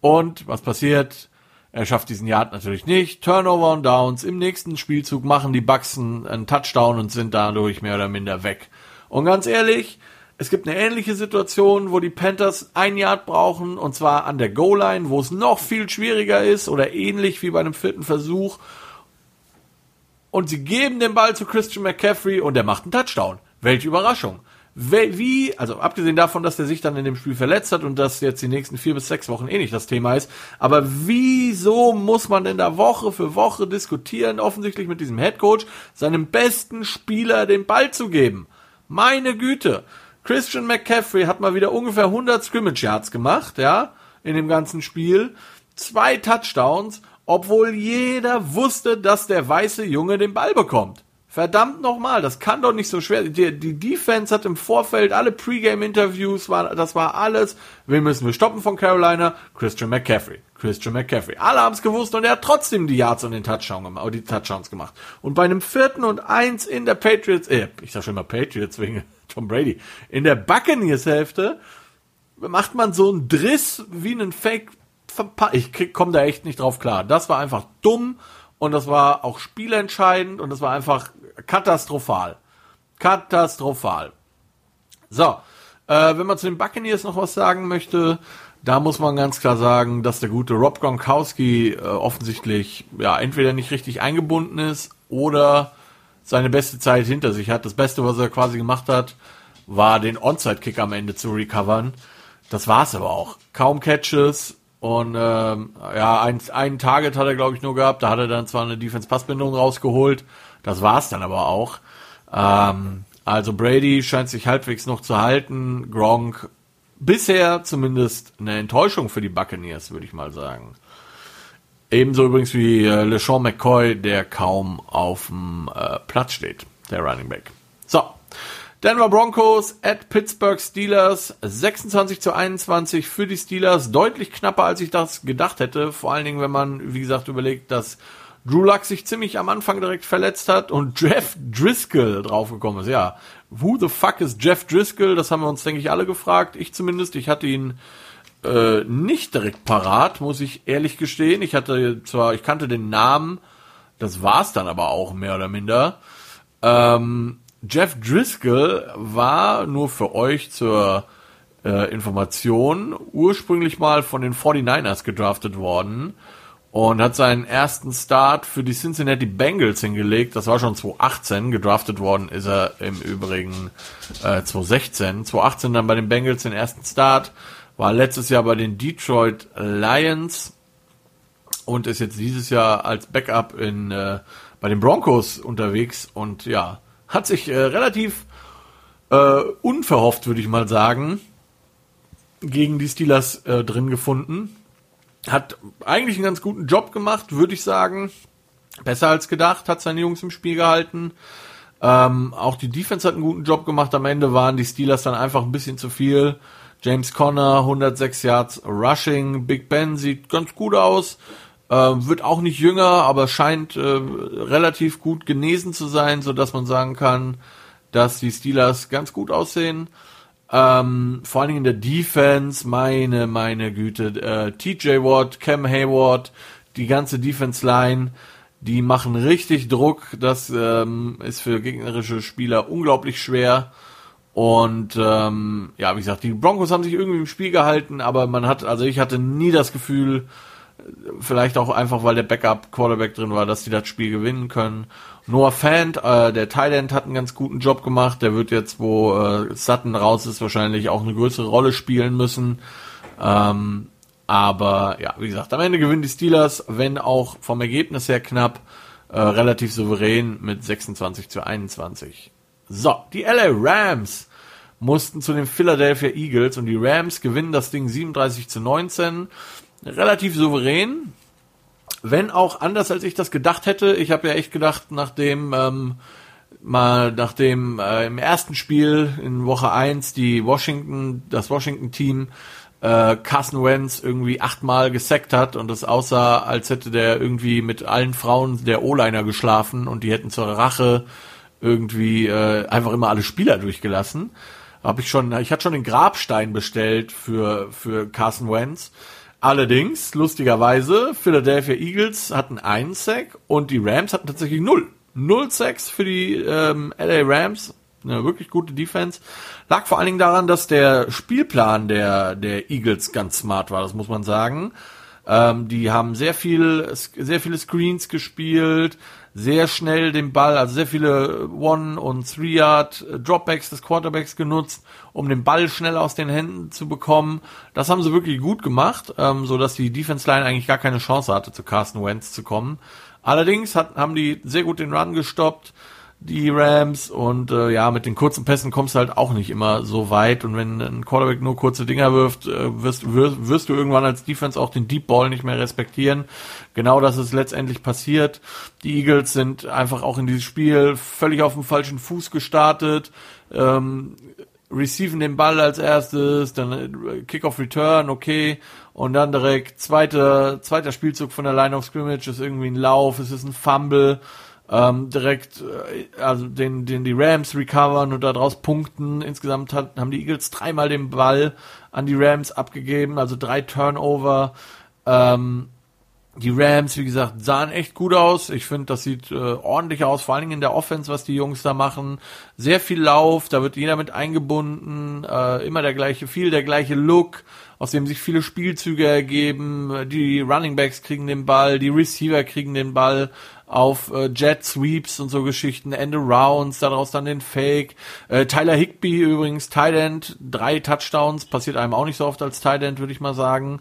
Und was passiert? Er schafft diesen Yard natürlich nicht. Turnover und Downs. Im nächsten Spielzug machen die Bucks einen Touchdown und sind dadurch mehr oder minder weg. Und ganz ehrlich, es gibt eine ähnliche Situation, wo die Panthers ein Yard brauchen, und zwar an der Goal-Line, wo es noch viel schwieriger ist oder ähnlich wie bei einem vierten Versuch. Und sie geben den Ball zu Christian McCaffrey und der macht einen Touchdown. Welche Überraschung wie, also abgesehen davon, dass er sich dann in dem Spiel verletzt hat und dass jetzt die nächsten vier bis sechs Wochen eh nicht das Thema ist, aber wieso muss man denn da Woche für Woche diskutieren, offensichtlich mit diesem Headcoach, seinem besten Spieler den Ball zu geben? Meine Güte. Christian McCaffrey hat mal wieder ungefähr 100 Scrimmage Yards gemacht, ja, in dem ganzen Spiel. Zwei Touchdowns, obwohl jeder wusste, dass der weiße Junge den Ball bekommt. Verdammt nochmal, das kann doch nicht so schwer. Die, die Defense hat im Vorfeld alle Pre-Game-Interviews, war, das war alles. Wen müssen wir stoppen von Carolina? Christian McCaffrey. Christian McCaffrey. Alle haben es gewusst und er hat trotzdem die Yards und den Touchdown gemacht, die Touchdowns gemacht. Und bei einem vierten und eins in der Patriots, äh, ich sag schon mal Patriots wegen Tom Brady, in der Buccaneers-Hälfte macht man so einen Driss wie einen Fake. Ich komme da echt nicht drauf klar. Das war einfach dumm und das war auch spielentscheidend und das war einfach katastrophal. Katastrophal. So, äh, wenn man zu den Buccaneers noch was sagen möchte, da muss man ganz klar sagen, dass der gute Rob Gronkowski äh, offensichtlich ja entweder nicht richtig eingebunden ist oder seine beste Zeit hinter sich hat. Das Beste, was er quasi gemacht hat, war den Onside-Kick am Ende zu recovern. Das war's aber auch. Kaum Catches, und ähm, ja, ein, ein Target hat er, glaube ich, nur gehabt. Da hat er dann zwar eine Defense-Passbindung rausgeholt. Das war's dann aber auch. Ähm, also Brady scheint sich halbwegs noch zu halten. Gronk bisher zumindest eine Enttäuschung für die Buccaneers, würde ich mal sagen. Ebenso übrigens wie äh, LeSean McCoy, der kaum auf dem äh, Platz steht, der Running Back. So, Denver Broncos at Pittsburgh Steelers 26 zu 21 für die Steelers. Deutlich knapper, als ich das gedacht hätte. Vor allen Dingen, wenn man, wie gesagt, überlegt, dass Drew Luck sich ziemlich am Anfang direkt verletzt hat und Jeff Driscoll draufgekommen ist. Ja, who the fuck is Jeff Driscoll? Das haben wir uns, denke ich, alle gefragt. Ich zumindest. Ich hatte ihn äh, nicht direkt parat, muss ich ehrlich gestehen. Ich hatte zwar, ich kannte den Namen, das war's dann aber auch mehr oder minder. Ähm, Jeff Driscoll war nur für euch zur äh, Information ursprünglich mal von den 49ers gedraftet worden und hat seinen ersten Start für die Cincinnati Bengals hingelegt. Das war schon 2018. Gedraftet worden ist er im Übrigen äh, 2016. 2018 dann bei den Bengals den ersten Start. War letztes Jahr bei den Detroit Lions und ist jetzt dieses Jahr als Backup in äh, bei den Broncos unterwegs und ja, hat sich äh, relativ äh, unverhofft, würde ich mal sagen, gegen die Steelers äh, drin gefunden. Hat eigentlich einen ganz guten Job gemacht, würde ich sagen. Besser als gedacht, hat seine Jungs im Spiel gehalten. Ähm, auch die Defense hat einen guten Job gemacht. Am Ende waren die Steelers dann einfach ein bisschen zu viel. James Conner, 106 Yards Rushing. Big Ben sieht ganz gut aus. Äh, wird auch nicht jünger, aber scheint äh, relativ gut genesen zu sein, so dass man sagen kann, dass die Steelers ganz gut aussehen. Ähm, vor allen Dingen in der Defense, meine, meine Güte, äh, TJ Watt, Cam Hayward, die ganze Defense Line, die machen richtig Druck. Das ähm, ist für gegnerische Spieler unglaublich schwer. Und ähm, ja, wie gesagt, die Broncos haben sich irgendwie im Spiel gehalten, aber man hat, also ich hatte nie das Gefühl, vielleicht auch einfach, weil der Backup-Quarterback drin war, dass die das Spiel gewinnen können. Noah Fant, äh, der Thailand hat einen ganz guten Job gemacht. Der wird jetzt, wo äh, Sutton raus ist, wahrscheinlich auch eine größere Rolle spielen müssen. Ähm, aber ja, wie gesagt, am Ende gewinnen die Steelers, wenn auch vom Ergebnis her knapp, äh, relativ souverän mit 26 zu 21. So, die LA Rams mussten zu den Philadelphia Eagles und die Rams gewinnen das Ding 37 zu 19 relativ souverän, wenn auch anders als ich das gedacht hätte. Ich habe ja echt gedacht, nachdem ähm, mal nachdem äh, im ersten Spiel in Woche 1 die Washington, das Washington-Team äh, Carson Wentz irgendwie achtmal gesackt hat und es aussah, als hätte der irgendwie mit allen Frauen der O-Liner geschlafen und die hätten zur Rache irgendwie äh, einfach immer alle Spieler durchgelassen. Habe ich schon, ich hatte schon den Grabstein bestellt für für Carson Wentz. Allerdings, lustigerweise, Philadelphia Eagles hatten einen Sack und die Rams hatten tatsächlich null. Null Sacks für die ähm, LA Rams. Eine wirklich gute Defense. Lag vor allen Dingen daran, dass der Spielplan der, der Eagles ganz smart war, das muss man sagen. Ähm, die haben sehr viel, sehr viele Screens gespielt, sehr schnell den Ball, also sehr viele One- und Three-Yard Dropbacks des Quarterbacks genutzt, um den Ball schnell aus den Händen zu bekommen. Das haben sie wirklich gut gemacht, ähm, so dass die Defense Line eigentlich gar keine Chance hatte, zu Carsten Wentz zu kommen. Allerdings hat, haben die sehr gut den Run gestoppt die Rams und äh, ja, mit den kurzen Pässen kommst du halt auch nicht immer so weit und wenn ein Quarterback nur kurze Dinger wirft, äh, wirst, wirst, wirst du irgendwann als Defense auch den Deep Ball nicht mehr respektieren. Genau das ist letztendlich passiert. Die Eagles sind einfach auch in dieses Spiel völlig auf dem falschen Fuß gestartet. Ähm, receiven den Ball als erstes, dann äh, Kickoff Return, okay, und dann direkt zweiter zweiter Spielzug von der Line of Scrimmage ist irgendwie ein Lauf, es ist ein Fumble ähm, direkt, äh, also den, den die Rams recovern und daraus punkten. Insgesamt hat, haben die Eagles dreimal den Ball an die Rams abgegeben, also drei Turnover. Ähm, die Rams, wie gesagt, sahen echt gut aus. Ich finde, das sieht äh, ordentlich aus, vor allen Dingen in der Offense, was die Jungs da machen. Sehr viel Lauf, da wird jeder mit eingebunden, äh, immer der gleiche, viel der gleiche Look, aus dem sich viele Spielzüge ergeben. Die Running Backs kriegen den Ball, die Receiver kriegen den Ball auf äh, Jet Sweeps und so Geschichten, Ende Rounds, daraus dann den Fake. Äh, Tyler Higby übrigens, Tight End, drei Touchdowns, passiert einem auch nicht so oft als Tight End, würde ich mal sagen.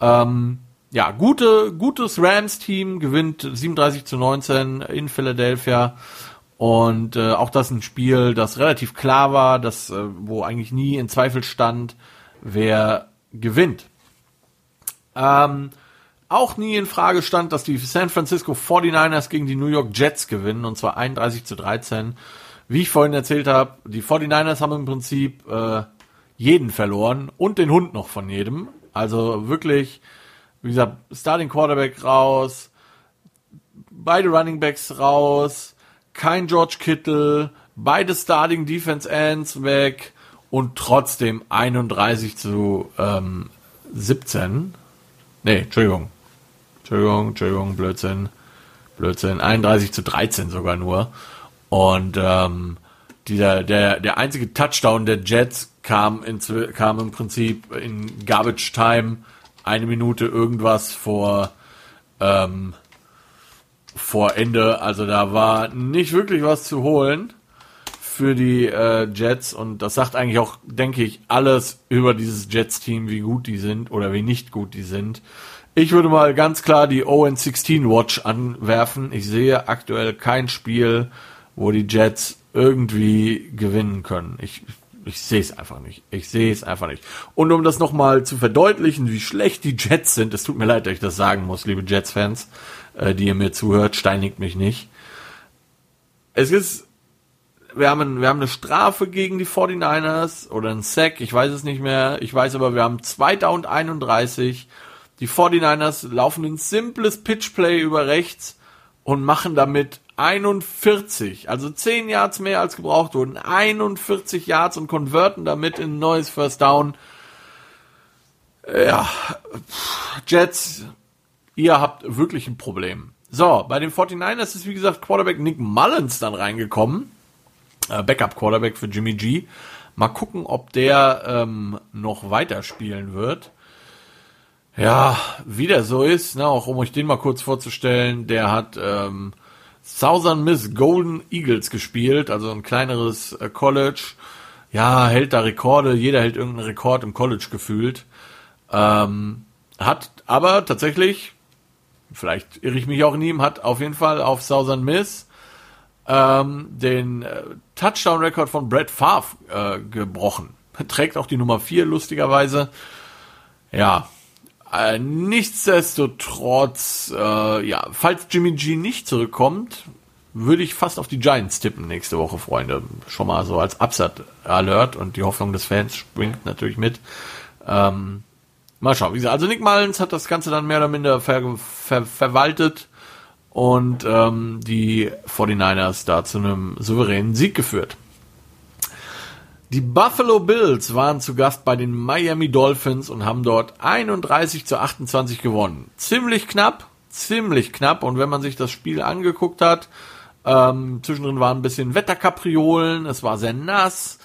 Ähm, ja, gute, gutes Rams-Team gewinnt 37 zu 19 in Philadelphia. Und äh, auch das ein Spiel, das relativ klar war, das, äh, wo eigentlich nie in Zweifel stand, wer gewinnt. Ähm, auch nie in Frage stand, dass die San Francisco 49ers gegen die New York Jets gewinnen, und zwar 31 zu 13. Wie ich vorhin erzählt habe, die 49ers haben im Prinzip äh, jeden verloren und den Hund noch von jedem. Also wirklich, wie gesagt, Starting Quarterback raus, beide Running Backs raus, kein George Kittle, beide Starting Defense Ends weg und trotzdem 31 zu ähm, 17. Nee, Entschuldigung, Entschuldigung, Entschuldigung, Blödsinn. Blödsinn. 31 zu 13 sogar nur. Und ähm, dieser, der, der einzige Touchdown der Jets kam, in, kam im Prinzip in Garbage Time eine Minute irgendwas vor, ähm, vor Ende. Also da war nicht wirklich was zu holen für die äh, Jets und das sagt eigentlich auch, denke ich, alles über dieses Jets-Team, wie gut die sind oder wie nicht gut die sind. Ich würde mal ganz klar die 0-16 Watch anwerfen. Ich sehe aktuell kein Spiel, wo die Jets irgendwie gewinnen können. Ich, ich sehe es einfach nicht. Ich sehe es einfach nicht. Und um das nochmal zu verdeutlichen, wie schlecht die Jets sind, es tut mir leid, dass ich das sagen muss, liebe Jets-Fans, äh, die ihr mir zuhört, steinigt mich nicht. Es ist wir haben, wir haben eine Strafe gegen die 49ers oder ein Sack, ich weiß es nicht mehr. Ich weiß aber, wir haben 2 Down 31. Die 49ers laufen ein simples Pitchplay über rechts und machen damit 41, also 10 Yards mehr als gebraucht wurden, 41 Yards und konverten damit in ein neues First Down. Ja, Jets, ihr habt wirklich ein Problem. So, bei den 49ers ist wie gesagt Quarterback Nick Mullins dann reingekommen äh, Backup-Quarterback für Jimmy G. Mal gucken, ob der ähm, noch weiterspielen wird. Ja, wie der so ist, ne, auch um euch den mal kurz vorzustellen, der hat ähm, Southern Miss Golden Eagles gespielt, also ein kleineres äh, College. Ja, hält da Rekorde, jeder hält irgendeinen Rekord im College gefühlt. Ähm, hat aber tatsächlich, vielleicht irre ich mich auch in ihm, hat auf jeden Fall auf Southern Miss ähm, den äh, Touchdown-Rekord von Brett Favre äh, gebrochen. Trägt auch die Nummer 4, lustigerweise. Ja, äh, nichtsdestotrotz, äh, ja, falls Jimmy G nicht zurückkommt, würde ich fast auf die Giants tippen nächste Woche, Freunde. Schon mal so als Upset-Alert und die Hoffnung des Fans springt natürlich mit. Ähm, mal schauen. Wie gesagt, also Nick Mullins hat das Ganze dann mehr oder minder ver ver verwaltet und ähm, die 49ers da zu einem souveränen Sieg geführt. Die Buffalo Bills waren zu Gast bei den Miami Dolphins und haben dort 31 zu 28 gewonnen. Ziemlich knapp, ziemlich knapp. Und wenn man sich das Spiel angeguckt hat, ähm, zwischendrin waren ein bisschen Wetterkapriolen, es war sehr nass,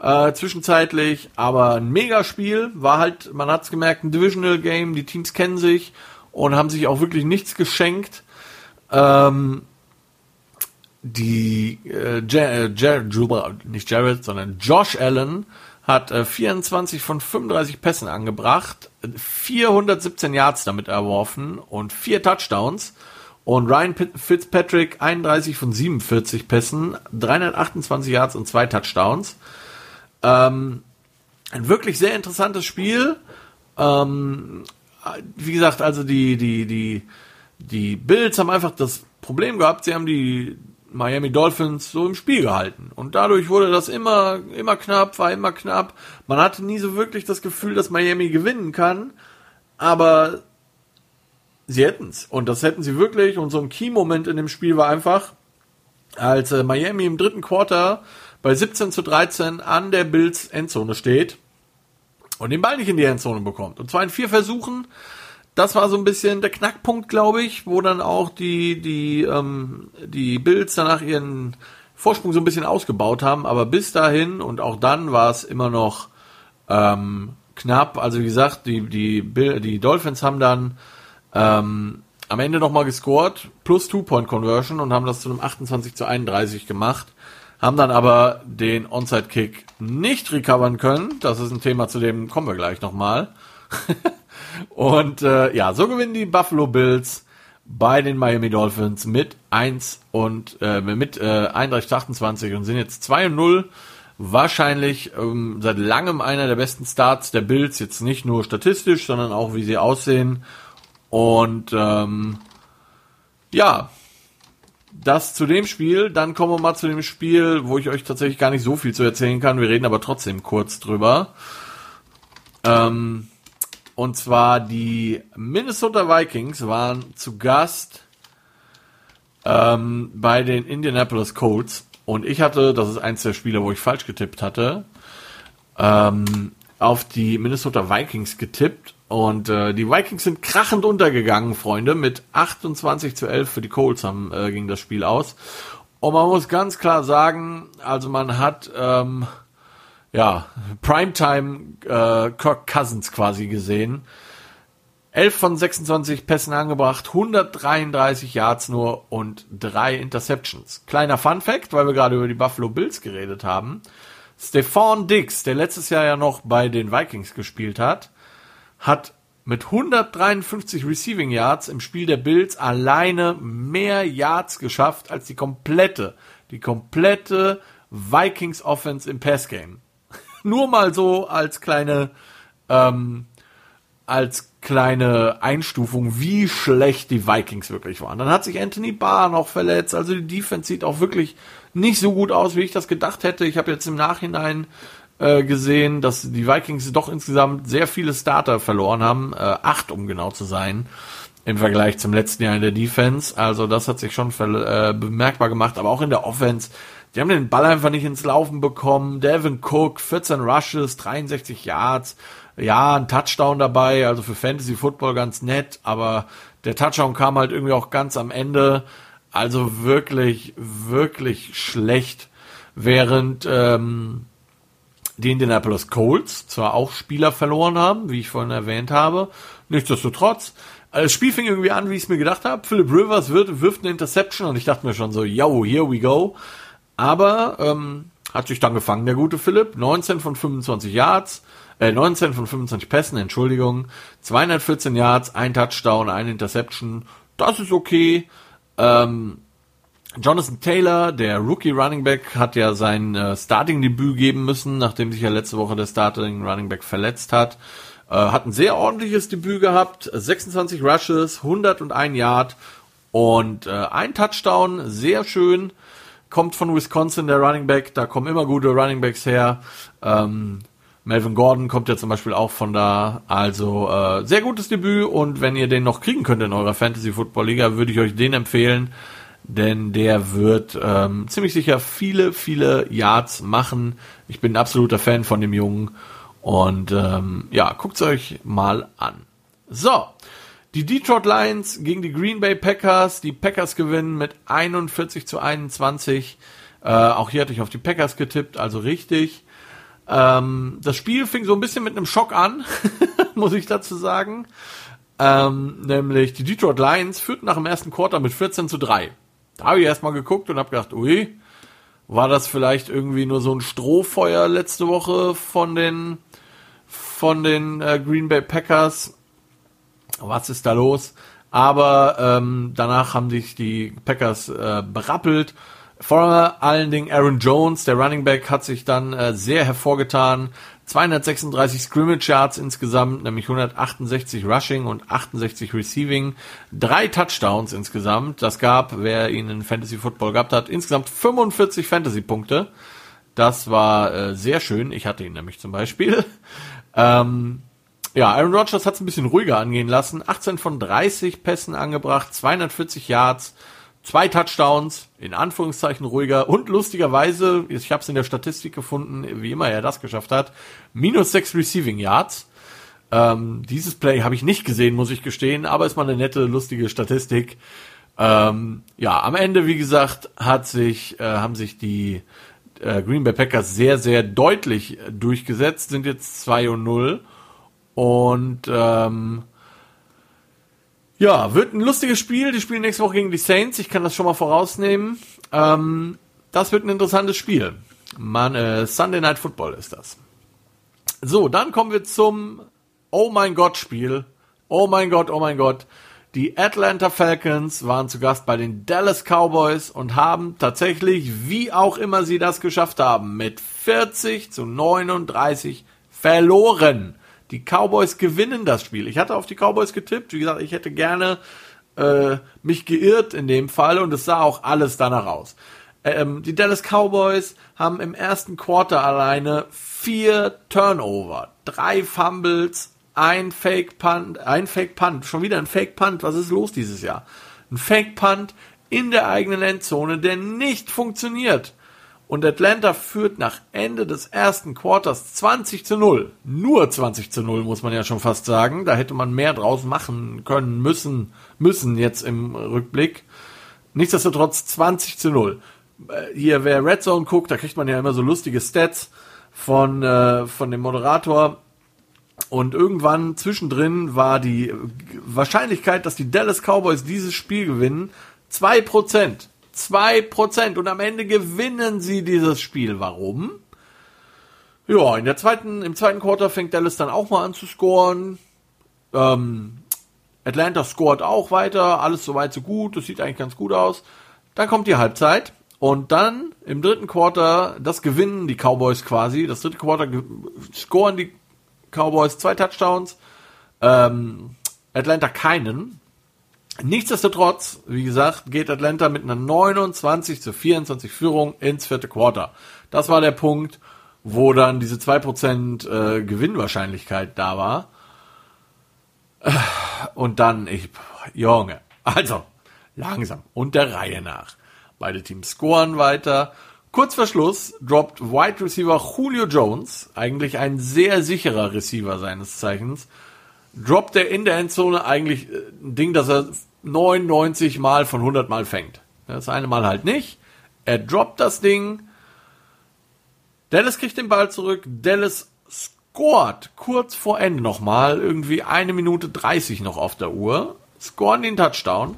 äh, zwischenzeitlich, aber ein Megaspiel, war halt, man hat's gemerkt, ein Divisional Game, die Teams kennen sich und haben sich auch wirklich nichts geschenkt. Ähm, die äh, Jared, Jared, nicht Jared, sondern Josh Allen hat äh, 24 von 35 Pässen angebracht, 417 Yards damit erworfen und vier Touchdowns. Und Ryan Fitzpatrick 31 von 47 Pässen, 328 Yards und zwei Touchdowns. Ähm, ein wirklich sehr interessantes Spiel. Ähm, wie gesagt, also die, die, die, die Bills haben einfach das Problem gehabt, sie haben die Miami Dolphins so im Spiel gehalten. Und dadurch wurde das immer, immer knapp, war immer knapp. Man hatte nie so wirklich das Gefühl, dass Miami gewinnen kann. Aber sie hätten's. Und das hätten sie wirklich. Und so ein Key-Moment in dem Spiel war einfach, als äh, Miami im dritten Quarter bei 17 zu 13 an der Bills Endzone steht und den Ball nicht in die Endzone bekommt. Und zwar in vier Versuchen das war so ein bisschen der Knackpunkt, glaube ich, wo dann auch die, die, ähm, die Bills danach ihren Vorsprung so ein bisschen ausgebaut haben. Aber bis dahin und auch dann war es immer noch ähm, knapp. Also wie gesagt, die, die, die Dolphins haben dann ähm, am Ende nochmal gescored, plus Two-Point-Conversion und haben das zu einem 28 zu 31 gemacht. Haben dann aber den Onside-Kick nicht recovern können. Das ist ein Thema, zu dem kommen wir gleich nochmal. Und äh, ja, so gewinnen die Buffalo Bills bei den Miami Dolphins mit 1 und äh, mit äh, 31 28 und sind jetzt 2 und 0. Wahrscheinlich ähm, seit langem einer der besten Starts der Bills, jetzt nicht nur statistisch, sondern auch wie sie aussehen. Und ähm, ja, das zu dem Spiel. Dann kommen wir mal zu dem Spiel, wo ich euch tatsächlich gar nicht so viel zu erzählen kann. Wir reden aber trotzdem kurz drüber. Ähm, und zwar die Minnesota Vikings waren zu Gast ähm, bei den Indianapolis Colts. Und ich hatte, das ist eins der Spiele, wo ich falsch getippt hatte, ähm, auf die Minnesota Vikings getippt. Und äh, die Vikings sind krachend untergegangen, Freunde. Mit 28 zu 11 für die Colts haben, äh, ging das Spiel aus. Und man muss ganz klar sagen, also man hat ähm, ja Primetime äh, Kirk Cousins quasi gesehen. 11 von 26 Pässen angebracht, 133 Yards nur und drei Interceptions. Kleiner Fun Fact, weil wir gerade über die Buffalo Bills geredet haben. Stefan Diggs, der letztes Jahr ja noch bei den Vikings gespielt hat, hat mit 153 Receiving Yards im Spiel der Bills alleine mehr Yards geschafft als die komplette, die komplette Vikings Offense im Pass Game. Nur mal so als kleine, ähm, als kleine Einstufung, wie schlecht die Vikings wirklich waren. Dann hat sich Anthony Barr noch verletzt, also die Defense sieht auch wirklich nicht so gut aus, wie ich das gedacht hätte. Ich habe jetzt im Nachhinein äh, gesehen, dass die Vikings doch insgesamt sehr viele Starter verloren haben, äh, acht um genau zu sein, im Vergleich zum letzten Jahr in der Defense. Also das hat sich schon äh, bemerkbar gemacht, aber auch in der Offense. Die haben den Ball einfach nicht ins Laufen bekommen. Devin Cook, 14 Rushes, 63 Yards. Ja, ein Touchdown dabei, also für Fantasy Football ganz nett, aber der Touchdown kam halt irgendwie auch ganz am Ende. Also wirklich, wirklich schlecht. Während ähm, die Indianapolis Colts zwar auch Spieler verloren haben, wie ich vorhin erwähnt habe, nichtsdestotrotz, äh, das Spiel fing irgendwie an, wie ich es mir gedacht habe. Philip Rivers wird, wirft eine Interception und ich dachte mir schon so, yo, here we go. Aber ähm, hat sich dann gefangen, der gute Philipp. 19 von 25 Yards, äh, 19 von 25 Pässen, Entschuldigung. 214 Yards, ein Touchdown, ein Interception. Das ist okay. Ähm, Jonathan Taylor, der Rookie Running Back, hat ja sein äh, Starting-Debüt geben müssen, nachdem sich ja letzte Woche der Starting Running Back verletzt hat. Äh, hat ein sehr ordentliches Debüt gehabt, 26 Rushes, 101 Yard und äh, ein Touchdown, sehr schön. Kommt von Wisconsin der Running Back, da kommen immer gute Running Backs her. Ähm, Melvin Gordon kommt ja zum Beispiel auch von da. Also äh, sehr gutes Debüt und wenn ihr den noch kriegen könnt in eurer Fantasy Football Liga, würde ich euch den empfehlen denn der wird ähm, ziemlich sicher viele, viele Yards machen. Ich bin ein absoluter Fan von dem Jungen und ähm, ja, guckt's euch mal an. So, die Detroit Lions gegen die Green Bay Packers. Die Packers gewinnen mit 41 zu 21. Äh, auch hier hatte ich auf die Packers getippt, also richtig. Ähm, das Spiel fing so ein bisschen mit einem Schock an, muss ich dazu sagen. Ähm, nämlich die Detroit Lions führten nach dem ersten Quarter mit 14 zu 3. Da habe ich erstmal geguckt und habe gedacht, ui, war das vielleicht irgendwie nur so ein Strohfeuer letzte Woche von den von den äh, Green Bay Packers? Was ist da los? Aber ähm, danach haben sich die Packers äh, berappelt. Vor allen Dingen Aaron Jones, der Running Back, hat sich dann äh, sehr hervorgetan. 236 Scrimmage Yards insgesamt, nämlich 168 Rushing und 68 Receiving. Drei Touchdowns insgesamt. Das gab, wer ihn in Fantasy Football gehabt hat, insgesamt 45 Fantasy Punkte. Das war äh, sehr schön. Ich hatte ihn nämlich zum Beispiel. ähm, ja, Aaron Rodgers hat es ein bisschen ruhiger angehen lassen. 18 von 30 Pässen angebracht, 240 Yards, Zwei Touchdowns, in Anführungszeichen ruhiger und lustigerweise, ich habe es in der Statistik gefunden, wie immer er das geschafft hat, minus sechs Receiving Yards. Ähm, dieses Play habe ich nicht gesehen, muss ich gestehen, aber ist mal eine nette, lustige Statistik. Ähm, ja, am Ende, wie gesagt, hat sich, äh, haben sich die äh, Green Bay Packers sehr, sehr deutlich durchgesetzt, sind jetzt 2 und 0 und ähm, ja, wird ein lustiges Spiel. Die spielen nächste Woche gegen die Saints. Ich kann das schon mal vorausnehmen. Ähm, das wird ein interessantes Spiel. Man, äh, Sunday Night Football ist das. So, dann kommen wir zum Oh mein Gott Spiel. Oh mein Gott, oh mein Gott. Die Atlanta Falcons waren zu Gast bei den Dallas Cowboys und haben tatsächlich, wie auch immer sie das geschafft haben, mit 40 zu 39 verloren. Die Cowboys gewinnen das Spiel. Ich hatte auf die Cowboys getippt. Wie gesagt, ich hätte gerne äh, mich geirrt in dem Fall und es sah auch alles danach aus. Ähm, die Dallas Cowboys haben im ersten Quarter alleine vier Turnover, drei Fumbles, ein Fake Punt, ein Fake Punt, schon wieder ein Fake Punt. Was ist los dieses Jahr? Ein Fake Punt in der eigenen Endzone, der nicht funktioniert. Und Atlanta führt nach Ende des ersten Quarters 20 zu 0. Nur 20 zu 0, muss man ja schon fast sagen. Da hätte man mehr draus machen können, müssen, müssen jetzt im Rückblick. Nichtsdestotrotz 20 zu 0. äh, hier, wer Red Zone guckt, da kriegt man ja immer so lustige Stats von, äh, von dem Moderator. Und irgendwann zwischendrin war die Wahrscheinlichkeit, dass die Dallas Cowboys dieses Spiel gewinnen, zwei Prozent. Zwei Prozent. Und am Ende gewinnen sie dieses Spiel. Warum? Ja, in der zweiten, im zweiten Quarter fängt Dallas dann auch mal an zu scoren. Ähm, Atlanta scoret auch weiter, alles so weit so gut, das sieht eigentlich ganz gut aus. Dann kommt die Halbzeit und dann im dritten Quarter, das gewinnen die Cowboys quasi. Das dritte Quarter scoren die Cowboys zwei Touchdowns, ähm, Atlanta keinen. Nichtsdestotrotz, wie gesagt, geht Atlanta mit einer 29 zu 24 Führung ins vierte Quarter. Das war der Punkt, wo dann diese 2% äh, Gewinnwahrscheinlichkeit da war. Und dann, ich, Junge, also langsam und der Reihe nach. Beide Teams scoren weiter. Kurz vor Schluss droppt Wide Receiver Julio Jones, eigentlich ein sehr sicherer Receiver seines Zeichens, droppt er in der Endzone eigentlich äh, ein Ding, das er 99 Mal von 100 Mal fängt. Das eine Mal halt nicht. Er droppt das Ding, Dallas kriegt den Ball zurück. Dallas scored kurz vor Ende nochmal. Irgendwie eine Minute 30 noch auf der Uhr. Scoren den Touchdown.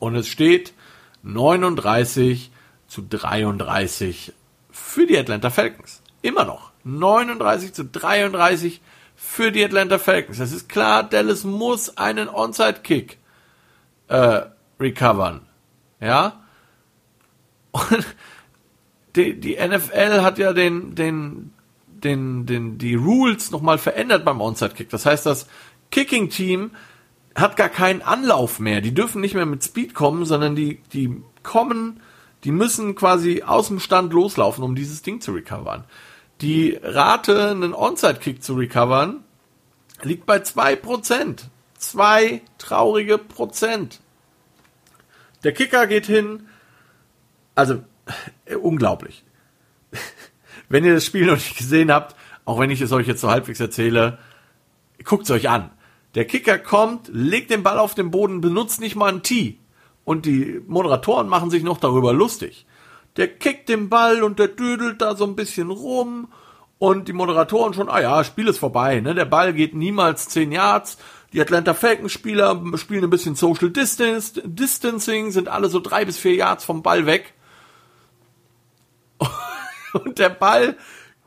Und es steht 39 zu 33 für die Atlanta Falcons. Immer noch. 39 zu 33 für die Atlanta Falcons. Es ist klar, Dallas muss einen Onside-Kick äh, recovern. Ja? Und die, die NFL hat ja den, den, den, den, die Rules nochmal verändert beim Onside-Kick. Das heißt, das Kicking-Team hat gar keinen Anlauf mehr. Die dürfen nicht mehr mit Speed kommen, sondern die, die kommen, die müssen quasi aus dem Stand loslaufen, um dieses Ding zu recovern. Die Rate, einen Onside-Kick zu recovern, liegt bei zwei Prozent. Zwei traurige Prozent. Der Kicker geht hin, also äh, unglaublich. wenn ihr das Spiel noch nicht gesehen habt, auch wenn ich es euch jetzt so halbwegs erzähle, guckt es euch an. Der Kicker kommt, legt den Ball auf den Boden, benutzt nicht mal ein Tee. Und die Moderatoren machen sich noch darüber lustig. Der kickt den Ball und der düdelt da so ein bisschen rum. Und die Moderatoren schon, ah ja, Spiel ist vorbei. Ne? Der Ball geht niemals 10 Yards. Die Atlanta Falcons Spieler spielen ein bisschen Social Distance, Distancing, sind alle so drei bis vier Yards vom Ball weg. und der Ball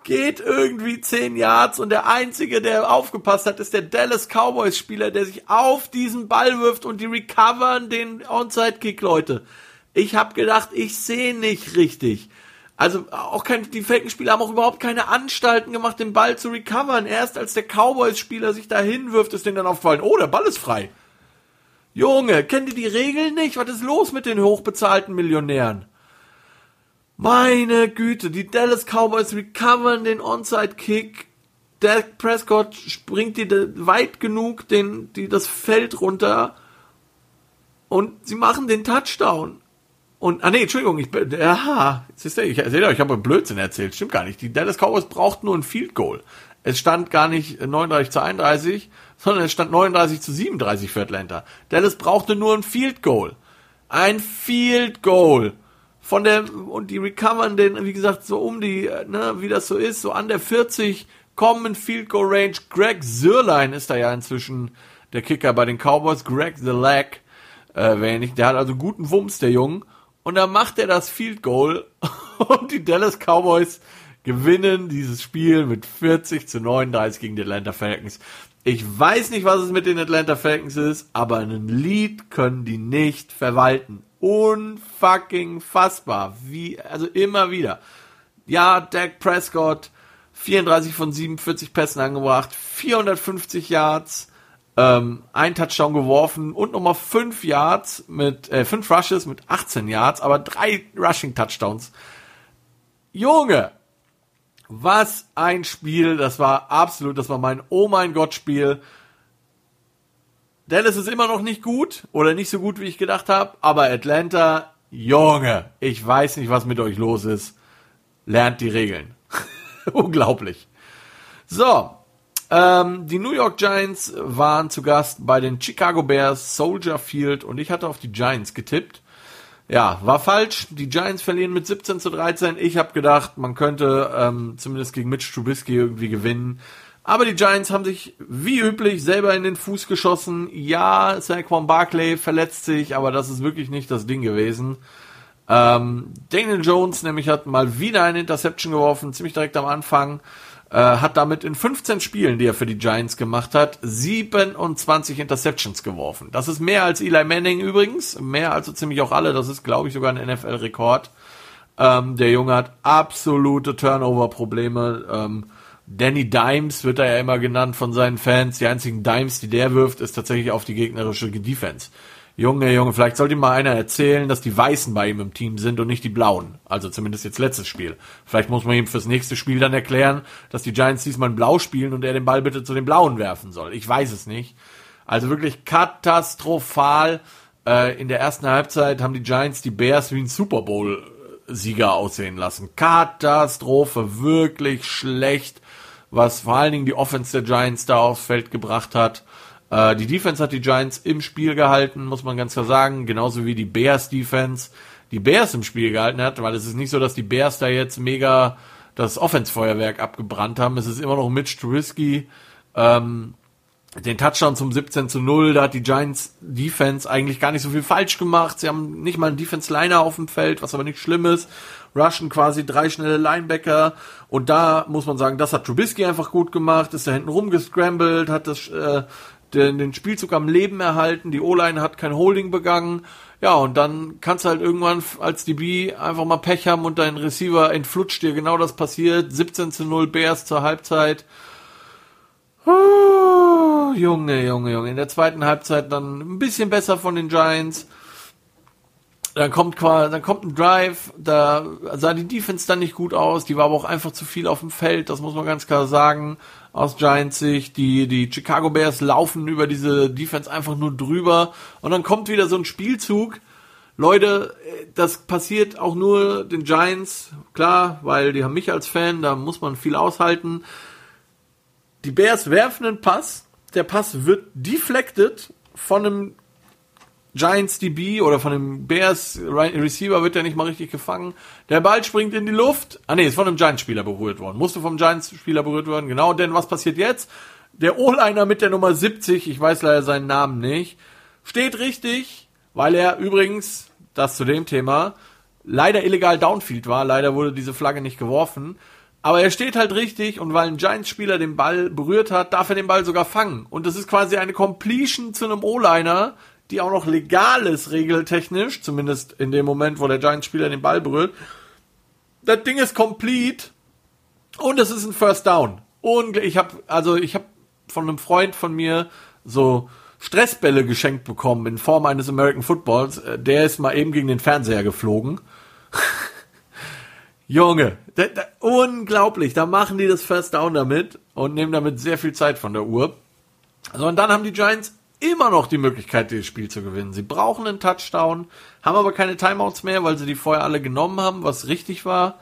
geht irgendwie 10 Yards und der einzige, der aufgepasst hat, ist der Dallas Cowboys Spieler, der sich auf diesen Ball wirft und die recovern den Onside Kick, Leute. Ich habe gedacht, ich sehe nicht richtig. Also auch kein, die Falcons-Spieler haben auch überhaupt keine Anstalten gemacht, den Ball zu recovern. Erst als der Cowboys-Spieler sich da hinwirft, ist denen dann aufgefallen, oh, der Ball ist frei. Junge, kennt ihr die Regeln nicht? Was ist los mit den hochbezahlten Millionären? Meine Güte, die Dallas Cowboys recovern den Onside-Kick. Dak Prescott springt die weit genug den, die das Feld runter und sie machen den Touchdown. Und, ah nee, Entschuldigung, ich, aha, siehst du, ich erzähle euch, ich habe Blödsinn erzählt, stimmt gar nicht. Die Dallas Cowboys brauchten nur ein Field Goal. Es stand gar nicht 39 zu 31, sondern es stand 39 zu 37 für Atlanta. Dallas brauchte nur ein Field Goal. Ein Field Goal von der, und die recovern den, wie gesagt, so um die, ne, wie das so ist, so an der 40, kommen in Field Goal Range. Greg Sirlein ist da ja inzwischen der Kicker bei den Cowboys. Greg the Leg, äh, wer nicht, der hat also guten Wumms, der Jung. Und dann macht er das Field Goal und die Dallas Cowboys gewinnen dieses Spiel mit 40 zu 39 gegen die Atlanta Falcons. Ich weiß nicht, was es mit den Atlanta Falcons ist, aber einen Lead können die nicht verwalten unfucking fassbar. Wie, also immer wieder. Ja, Dak Prescott, 34 von 47 Pässen angebracht, 450 Yards, ähm, ein Touchdown geworfen und nochmal 5 Yards mit, äh, 5 Rushes mit 18 Yards, aber drei Rushing Touchdowns. Junge! Was ein Spiel, das war absolut, das war mein Oh mein Gott Spiel. Dallas ist immer noch nicht gut oder nicht so gut, wie ich gedacht habe, aber Atlanta, Junge, ich weiß nicht, was mit euch los ist. Lernt die Regeln. Unglaublich. So, ähm, die New York Giants waren zu Gast bei den Chicago Bears, Soldier Field und ich hatte auf die Giants getippt. Ja, war falsch. Die Giants verlieren mit 17 zu 13. Ich habe gedacht, man könnte ähm, zumindest gegen Mitch Trubisky irgendwie gewinnen. Aber die Giants haben sich wie üblich selber in den Fuß geschossen. Ja, Saquon Barkley verletzt sich, aber das ist wirklich nicht das Ding gewesen. Ähm, Daniel Jones nämlich hat mal wieder eine Interception geworfen, ziemlich direkt am Anfang. Äh, hat damit in 15 Spielen, die er für die Giants gemacht hat, 27 Interceptions geworfen. Das ist mehr als Eli Manning übrigens, mehr als so ziemlich auch alle. Das ist, glaube ich, sogar ein NFL-Rekord. Ähm, der Junge hat absolute Turnover-Probleme. Ähm, Danny Dimes wird er ja immer genannt von seinen Fans. Die einzigen Dimes, die der wirft, ist tatsächlich auf die gegnerische Defense. Junge, Junge, vielleicht sollte mal einer erzählen, dass die Weißen bei ihm im Team sind und nicht die Blauen. Also zumindest jetzt letztes Spiel. Vielleicht muss man ihm fürs nächste Spiel dann erklären, dass die Giants diesmal Blau spielen und er den Ball bitte zu den Blauen werfen soll. Ich weiß es nicht. Also wirklich katastrophal. Äh, in der ersten Halbzeit haben die Giants die Bears wie ein Super Bowl Sieger aussehen lassen. Katastrophe, wirklich schlecht, was vor allen Dingen die Offense der Giants da aufs Feld gebracht hat. Äh, die Defense hat die Giants im Spiel gehalten, muss man ganz klar sagen, genauso wie die Bears Defense die Bears im Spiel gehalten hat, weil es ist nicht so, dass die Bears da jetzt mega das Offense-Feuerwerk abgebrannt haben. Es ist immer noch Mitch Trubisky, ähm, den Touchdown zum 17 zu 0, da hat die Giants Defense eigentlich gar nicht so viel falsch gemacht. Sie haben nicht mal einen Defense-Liner auf dem Feld, was aber nicht schlimm ist. Rushen quasi drei schnelle Linebacker. Und da muss man sagen, das hat Trubisky einfach gut gemacht, ist da hinten rumgescrambled, hat das äh, den, den Spielzug am Leben erhalten, die O-Line hat kein Holding begangen. Ja, und dann kannst du halt irgendwann als DB einfach mal Pech haben und dein Receiver entflutscht dir. Genau das passiert. 17 zu 0 Bears zur Halbzeit. Oh, Junge, Junge, Junge. In der zweiten Halbzeit dann ein bisschen besser von den Giants. Dann kommt quasi, dann kommt ein Drive, da sah die Defense dann nicht gut aus, die war aber auch einfach zu viel auf dem Feld, das muss man ganz klar sagen aus Giants Sicht. Die, die Chicago Bears laufen über diese Defense einfach nur drüber. Und dann kommt wieder so ein Spielzug. Leute, das passiert auch nur den Giants, klar, weil die haben mich als Fan, da muss man viel aushalten. Die Bears werfen einen Pass, der Pass wird deflected von einem Giants DB oder von dem Bears Receiver wird der nicht mal richtig gefangen. Der Ball springt in die Luft. Ah nee, ist von einem Giants-Spieler berührt worden. Musste vom Giants-Spieler berührt werden. Genau, denn was passiert jetzt? Der O-Liner mit der Nummer 70, ich weiß leider seinen Namen nicht, steht richtig, weil er übrigens, das zu dem Thema, leider illegal Downfield war. Leider wurde diese Flagge nicht geworfen. Aber er steht halt richtig und weil ein Giants-Spieler den Ball berührt hat, darf er den Ball sogar fangen. Und das ist quasi eine Completion zu einem O-Liner, die auch noch legal ist, regeltechnisch, zumindest in dem Moment, wo der Giants-Spieler den Ball berührt. Das Ding ist complete und es ist ein First Down. Und ich habe also ich habe von einem Freund von mir so Stressbälle geschenkt bekommen in Form eines American Footballs. Äh, der ist mal eben gegen den Fernseher geflogen. Junge, da, da, unglaublich. Da machen die das First Down damit und nehmen damit sehr viel Zeit von der Uhr. So, und dann haben die Giants immer noch die Möglichkeit, dieses Spiel zu gewinnen. Sie brauchen einen Touchdown, haben aber keine Timeouts mehr, weil sie die vorher alle genommen haben, was richtig war.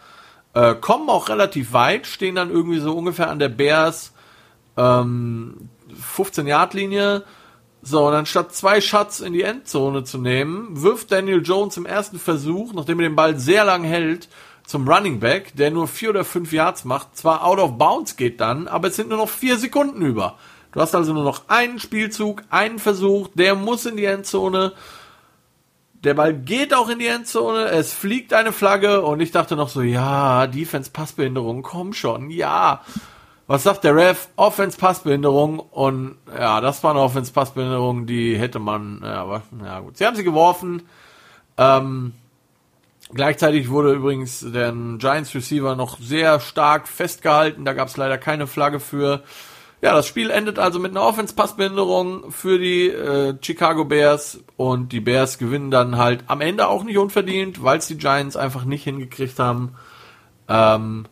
Äh, kommen auch relativ weit, stehen dann irgendwie so ungefähr an der Bears ähm, 15-Yard-Linie. So, und anstatt zwei Shots in die Endzone zu nehmen, wirft Daniel Jones im ersten Versuch, nachdem er den Ball sehr lang hält, zum Running Back, der nur vier oder fünf Yards macht. Zwar out of bounds geht dann, aber es sind nur noch vier Sekunden über. Du hast also nur noch einen Spielzug, einen Versuch, der muss in die Endzone. Der Ball geht auch in die Endzone, es fliegt eine Flagge und ich dachte noch so, ja, Defense Passbehinderung, komm schon, ja. Was sagt der Ref? Offense Passbehinderung und ja, das war eine Offense Passbehinderung, die hätte man, ja, aber, ja gut. Sie haben sie geworfen. Ähm, gleichzeitig wurde übrigens der Giants Receiver noch sehr stark festgehalten, da gab es leider keine Flagge für. Ja, das Spiel endet also mit einer Offense-Passbehinderung für die äh, Chicago Bears und die Bears gewinnen dann halt am Ende auch nicht unverdient, weil es die Giants einfach nicht hingekriegt haben. Ähm,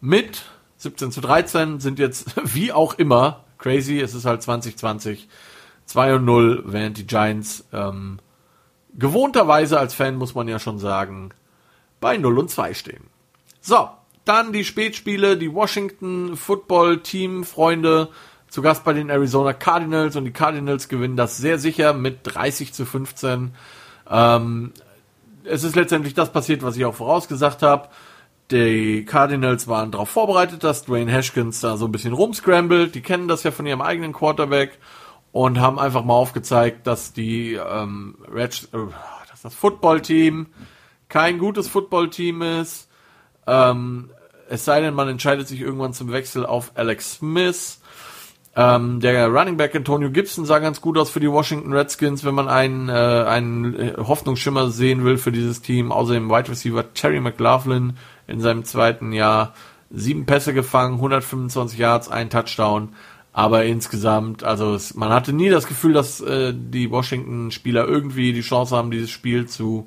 mit 17 zu 13 sind jetzt wie auch immer crazy, es ist halt 2020 2 und 0, während die Giants ähm, gewohnterweise als Fan muss man ja schon sagen bei 0 und 2 stehen. So, dann die Spätspiele, die Washington Football Team Freunde zu Gast bei den Arizona Cardinals und die Cardinals gewinnen das sehr sicher mit 30 zu 15. Ähm, es ist letztendlich das passiert, was ich auch vorausgesagt habe. Die Cardinals waren darauf vorbereitet, dass Dwayne Haskins da so ein bisschen rumscrambled. Die kennen das ja von ihrem eigenen Quarterback und haben einfach mal aufgezeigt, dass die ähm, Reds, äh, dass das Footballteam kein gutes Footballteam ist. Ähm, es sei denn, man entscheidet sich irgendwann zum Wechsel auf Alex Smith. Ähm, der Running Back Antonio Gibson sah ganz gut aus für die Washington Redskins, wenn man einen, äh, einen äh, Hoffnungsschimmer sehen will für dieses Team. Außerdem Wide Receiver Terry McLaughlin in seinem zweiten Jahr. Sieben Pässe gefangen, 125 Yards, ein Touchdown. Aber insgesamt, also es, man hatte nie das Gefühl, dass äh, die Washington-Spieler irgendwie die Chance haben, dieses Spiel zu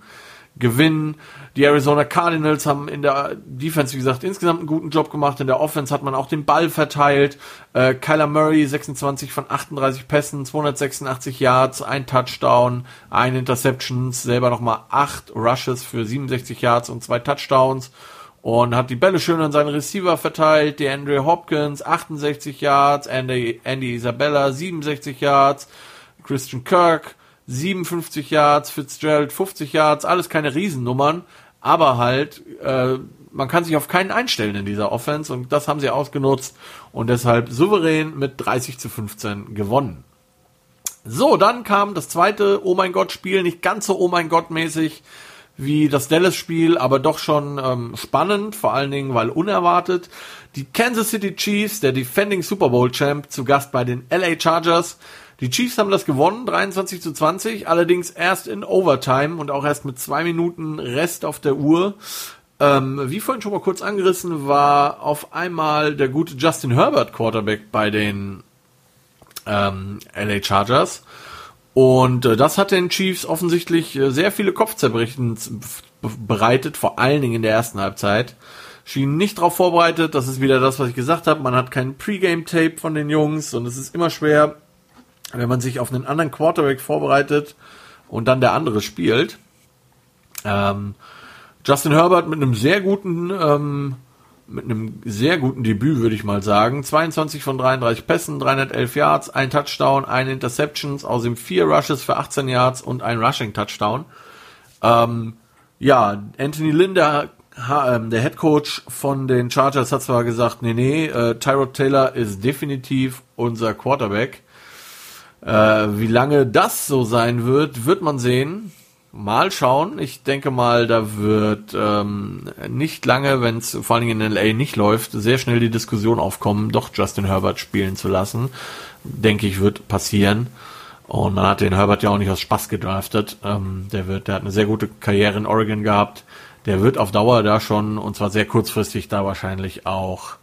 gewinnen. Die Arizona Cardinals haben in der Defense, wie gesagt, insgesamt einen guten Job gemacht. In der Offense hat man auch den Ball verteilt. Äh, Kyler Murray, 26 von 38 Pässen, 286 Yards, ein Touchdown, ein Interceptions, selber nochmal acht Rushes für 67 Yards und zwei Touchdowns. Und hat die Bälle schön an seine Receiver verteilt. Die Andre Hopkins, 68 Yards, Andy, Andy Isabella, 67 Yards, Christian Kirk, 57 Yards, Fitzgerald 50 Yards, alles keine Riesennummern, aber halt, äh, man kann sich auf keinen einstellen in dieser Offense und das haben sie ausgenutzt und deshalb souverän mit 30 zu 15 gewonnen. So, dann kam das zweite Oh mein Gott Spiel, nicht ganz so Oh mein Gott mäßig wie das Dallas-Spiel, aber doch schon ähm, spannend, vor allen Dingen, weil unerwartet. Die Kansas City Chiefs, der Defending Super Bowl Champ, zu Gast bei den LA Chargers, die Chiefs haben das gewonnen, 23 zu 20, allerdings erst in Overtime und auch erst mit zwei Minuten Rest auf der Uhr. Ähm, wie vorhin schon mal kurz angerissen, war auf einmal der gute Justin Herbert Quarterback bei den ähm, LA Chargers. Und äh, das hat den Chiefs offensichtlich äh, sehr viele Kopfzerbrechen bereitet, vor allen Dingen in der ersten Halbzeit. Schienen nicht darauf vorbereitet, das ist wieder das, was ich gesagt habe. Man hat kein Pre-Game-Tape von den Jungs und es ist immer schwer, wenn man sich auf einen anderen Quarterback vorbereitet und dann der andere spielt. Ähm, Justin Herbert mit einem sehr guten, ähm, mit einem sehr guten Debüt, würde ich mal sagen. 22 von 33 Pässen, 311 Yards, ein Touchdown, ein Interceptions, außerdem vier Rushes für 18 Yards und ein Rushing Touchdown. Ähm, ja, Anthony Linder, ähm, der Head Coach von den Chargers, hat zwar gesagt, nee, nee, äh, Tyrod Taylor ist definitiv unser Quarterback. Äh, wie lange das so sein wird, wird man sehen. Mal schauen. Ich denke mal, da wird ähm, nicht lange, wenn es vor allen Dingen in LA nicht läuft, sehr schnell die Diskussion aufkommen, doch Justin Herbert spielen zu lassen. Denke ich, wird passieren. Und man hat den Herbert ja auch nicht aus Spaß gedraftet. Ähm, der wird, der hat eine sehr gute Karriere in Oregon gehabt. Der wird auf Dauer da schon, und zwar sehr kurzfristig, da wahrscheinlich auch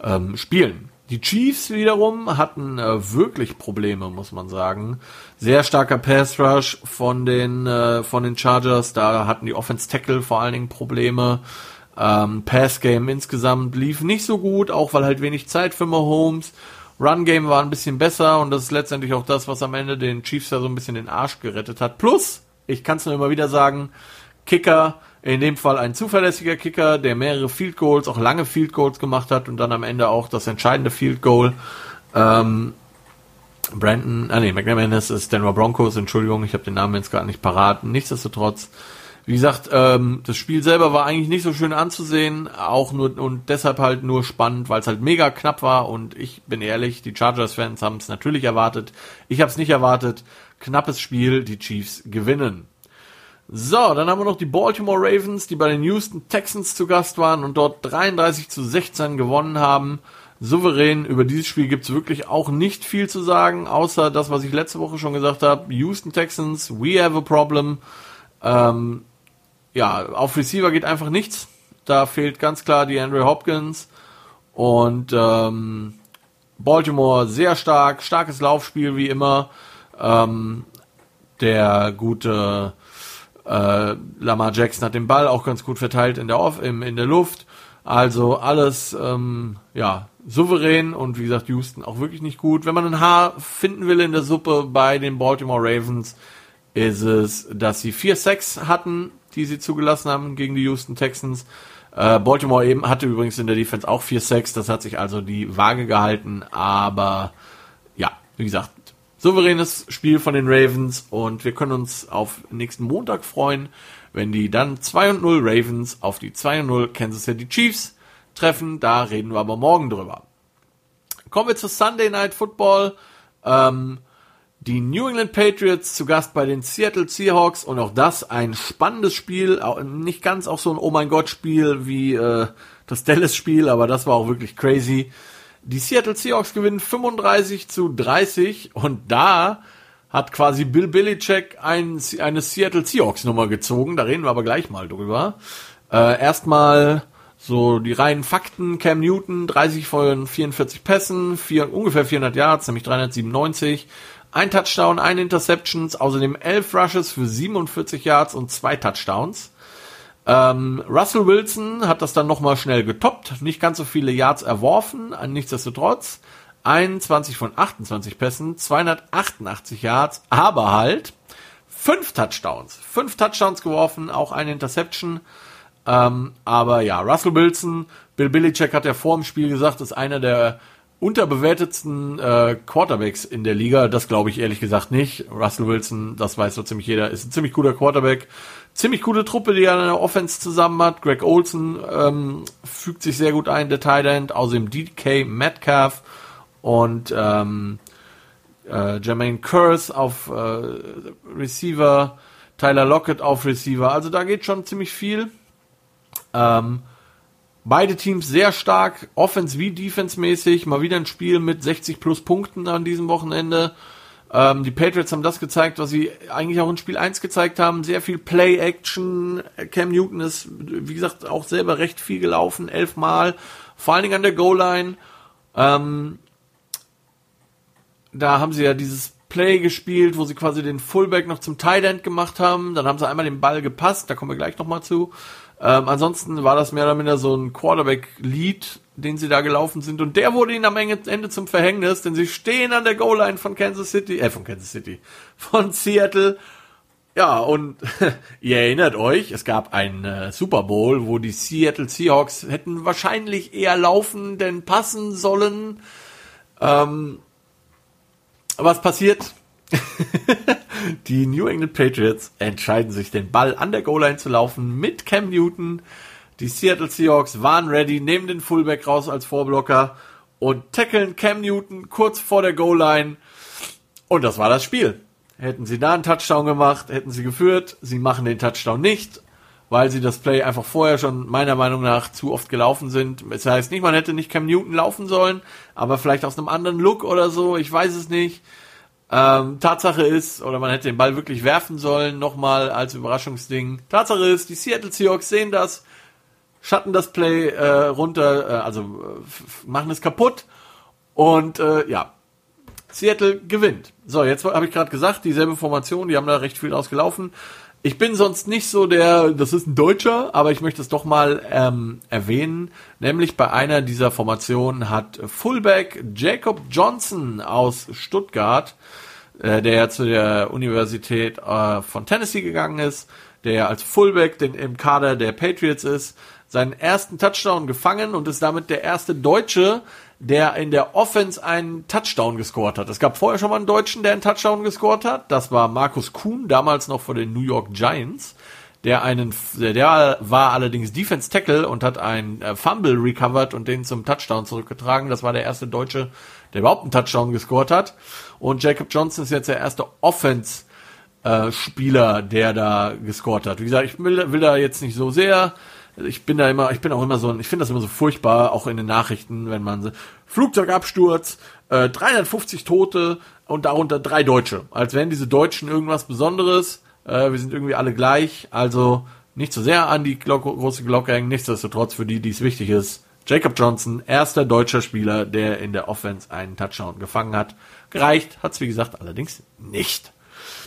ähm, spielen. Die Chiefs wiederum hatten äh, wirklich Probleme, muss man sagen. Sehr starker Pass Rush von den äh, von den Chargers. Da hatten die Offense Tackle vor allen Dingen Probleme. Ähm, Pass Game insgesamt lief nicht so gut, auch weil halt wenig Zeit für Mahomes. Run Game war ein bisschen besser und das ist letztendlich auch das, was am Ende den Chiefs ja so ein bisschen den Arsch gerettet hat. Plus, ich kann es nur immer wieder sagen, Kicker in dem Fall ein zuverlässiger Kicker, der mehrere Field Goals, auch lange Field Goals gemacht hat und dann am Ende auch das entscheidende Field Goal. Ähm, Brandon, ah nee, McManus ist Denver Broncos, Entschuldigung, ich habe den Namen jetzt gerade nicht parat. Nichtsdestotrotz, wie gesagt, ähm, das Spiel selber war eigentlich nicht so schön anzusehen, auch nur und deshalb halt nur spannend, weil es halt mega knapp war und ich bin ehrlich, die Chargers-Fans haben es natürlich erwartet. Ich habe es nicht erwartet. Knappes Spiel, die Chiefs gewinnen. So, dann haben wir noch die Baltimore Ravens, die bei den Houston Texans zu Gast waren und dort 33 zu 16 gewonnen haben. Souverän, über dieses Spiel gibt's wirklich auch nicht viel zu sagen, außer das, was ich letzte Woche schon gesagt habe. Houston Texans, we have a problem. Ähm, ja, auf Receiver geht einfach nichts. Da fehlt ganz klar die Andre Hopkins. Und ähm, Baltimore sehr stark, starkes Laufspiel wie immer. Ähm, der gute äh, Lamar Jackson hat den Ball auch ganz gut verteilt in der, Off im, in der Luft. Also alles ähm, ja souverän und wie gesagt Houston auch wirklich nicht gut. Wenn man ein Haar finden will in der Suppe bei den Baltimore Ravens, ist es, dass sie vier Sacks hatten, die sie zugelassen haben gegen die Houston Texans. Äh, Baltimore eben hatte übrigens in der Defense auch vier Sacks, das hat sich also die Waage gehalten, aber ja, wie gesagt, souveränes Spiel von den Ravens und wir können uns auf nächsten Montag freuen, wenn die dann 2 und 0 Ravens auf die 2 und 0 Kansas City Chiefs treffen. Da reden wir aber morgen drüber. Kommen wir zu Sunday Night Football. Ähm, die New England Patriots zu Gast bei den Seattle Seahawks und auch das ein spannendes Spiel, nicht ganz auch so ein Oh mein Gott Spiel wie äh, das Dallas Spiel, aber das war auch wirklich crazy. Die Seattle Seahawks gewinnen 35 zu 30 und da hat quasi Bill Belichick ein, eine Seattle Seahawks Nummer gezogen, da reden wir aber gleich mal drüber. Äh, erstmal so die reinen Fakten, Cam Newton, 30 von 44 Pässen, vier, ungefähr 400 Yards, nämlich 397, ein Touchdown, ein Interceptions, außerdem elf Rushes für 47 Yards und zwei Touchdowns. Ähm, Russell Wilson hat das dann nochmal schnell getoppt, nicht ganz so viele Yards erworfen, nichtsdestotrotz. 21 von 28 Pässen, 288 Yards, aber halt fünf Touchdowns. Fünf Touchdowns geworfen, auch eine Interception. Ähm, aber ja, Russell Wilson, Bill Belichick hat ja vor dem Spiel gesagt, ist einer der unterbewertetsten äh, Quarterbacks in der Liga. Das glaube ich ehrlich gesagt nicht. Russell Wilson, das weiß so ziemlich jeder, ist ein ziemlich guter Quarterback. Ziemlich gute Truppe, die er in der Offense zusammen hat. Greg Olson ähm, fügt sich sehr gut ein, der Tight End. Außerdem DK Metcalf und ähm, äh, Jermaine Curse auf äh, Receiver. Tyler Lockett auf Receiver. Also da geht schon ziemlich viel. Ähm, Beide Teams sehr stark, offense wie defense-mäßig. Mal wieder ein Spiel mit 60 plus Punkten an diesem Wochenende. Ähm, die Patriots haben das gezeigt, was sie eigentlich auch in Spiel 1 gezeigt haben. Sehr viel Play-Action. Cam Newton ist, wie gesagt, auch selber recht viel gelaufen, elfmal. Vor allen Dingen an der Goal-Line. Ähm, da haben sie ja dieses Play gespielt, wo sie quasi den Fullback noch zum Tight End gemacht haben. Dann haben sie einmal den Ball gepasst, da kommen wir gleich nochmal zu. Ähm, ansonsten war das mehr oder minder so ein Quarterback-Lead, den sie da gelaufen sind. Und der wurde ihnen am Ende zum Verhängnis, denn sie stehen an der Goal-Line von Kansas City, äh, von Kansas City, von Seattle. Ja, und ihr erinnert euch, es gab einen äh, Super Bowl, wo die Seattle Seahawks hätten wahrscheinlich eher laufen denn passen sollen. Ähm, was passiert? die New England Patriots entscheiden sich, den Ball an der Goal-Line zu laufen mit Cam Newton. Die Seattle Seahawks waren ready, nehmen den Fullback raus als Vorblocker und tackeln Cam Newton kurz vor der Goal-Line. Und das war das Spiel. Hätten sie da einen Touchdown gemacht, hätten sie geführt. Sie machen den Touchdown nicht, weil sie das Play einfach vorher schon meiner Meinung nach zu oft gelaufen sind. Das heißt nicht, man hätte nicht Cam Newton laufen sollen, aber vielleicht aus einem anderen Look oder so, ich weiß es nicht. Ähm, Tatsache ist, oder man hätte den Ball wirklich werfen sollen, nochmal als Überraschungsding. Tatsache ist, die Seattle Seahawks sehen das, schatten das Play äh, runter, äh, also äh, machen es kaputt und äh, ja, Seattle gewinnt. So, jetzt habe ich gerade gesagt, dieselbe Formation, die haben da recht viel ausgelaufen. Ich bin sonst nicht so der, das ist ein Deutscher, aber ich möchte es doch mal ähm, erwähnen. Nämlich bei einer dieser Formationen hat Fullback Jacob Johnson aus Stuttgart, äh, der ja zu der Universität äh, von Tennessee gegangen ist, der als Fullback den, im Kader der Patriots ist, seinen ersten Touchdown gefangen und ist damit der erste Deutsche, der in der Offense einen Touchdown gescored hat. Es gab vorher schon mal einen Deutschen, der einen Touchdown gescored hat. Das war Markus Kuhn, damals noch vor den New York Giants. Der einen, der war allerdings Defense Tackle und hat einen äh, Fumble recovered und den zum Touchdown zurückgetragen. Das war der erste Deutsche, der überhaupt einen Touchdown gescored hat. Und Jacob Johnson ist jetzt der erste Offense äh, Spieler, der da gescored hat. Wie gesagt, ich will, will da jetzt nicht so sehr ich bin da immer, ich bin auch immer so, ich finde das immer so furchtbar, auch in den Nachrichten, wenn man so, Flugzeugabsturz, äh, 350 Tote und darunter drei Deutsche. Als wären diese Deutschen irgendwas Besonderes. Äh, wir sind irgendwie alle gleich. Also nicht so sehr an die Glocke, große Glocke hängen. Nichtsdestotrotz für die, die es wichtig ist. Jacob Johnson, erster deutscher Spieler, der in der Offense einen Touchdown gefangen hat. Gereicht hat's wie gesagt allerdings nicht.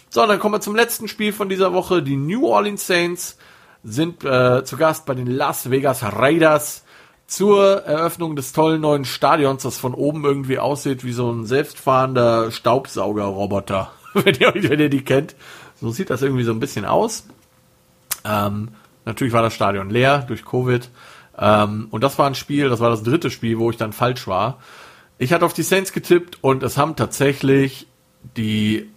So, dann kommen wir zum letzten Spiel von dieser Woche. Die New Orleans Saints sind äh, zu Gast bei den Las Vegas Raiders zur Eröffnung des tollen neuen Stadions, das von oben irgendwie aussieht wie so ein selbstfahrender Staubsaugerroboter, wenn ihr, wenn ihr die kennt. So sieht das irgendwie so ein bisschen aus. Ähm, natürlich war das Stadion leer durch Covid. Ähm, und das war ein Spiel, das war das dritte Spiel, wo ich dann falsch war. Ich hatte auf die Saints getippt und es haben tatsächlich die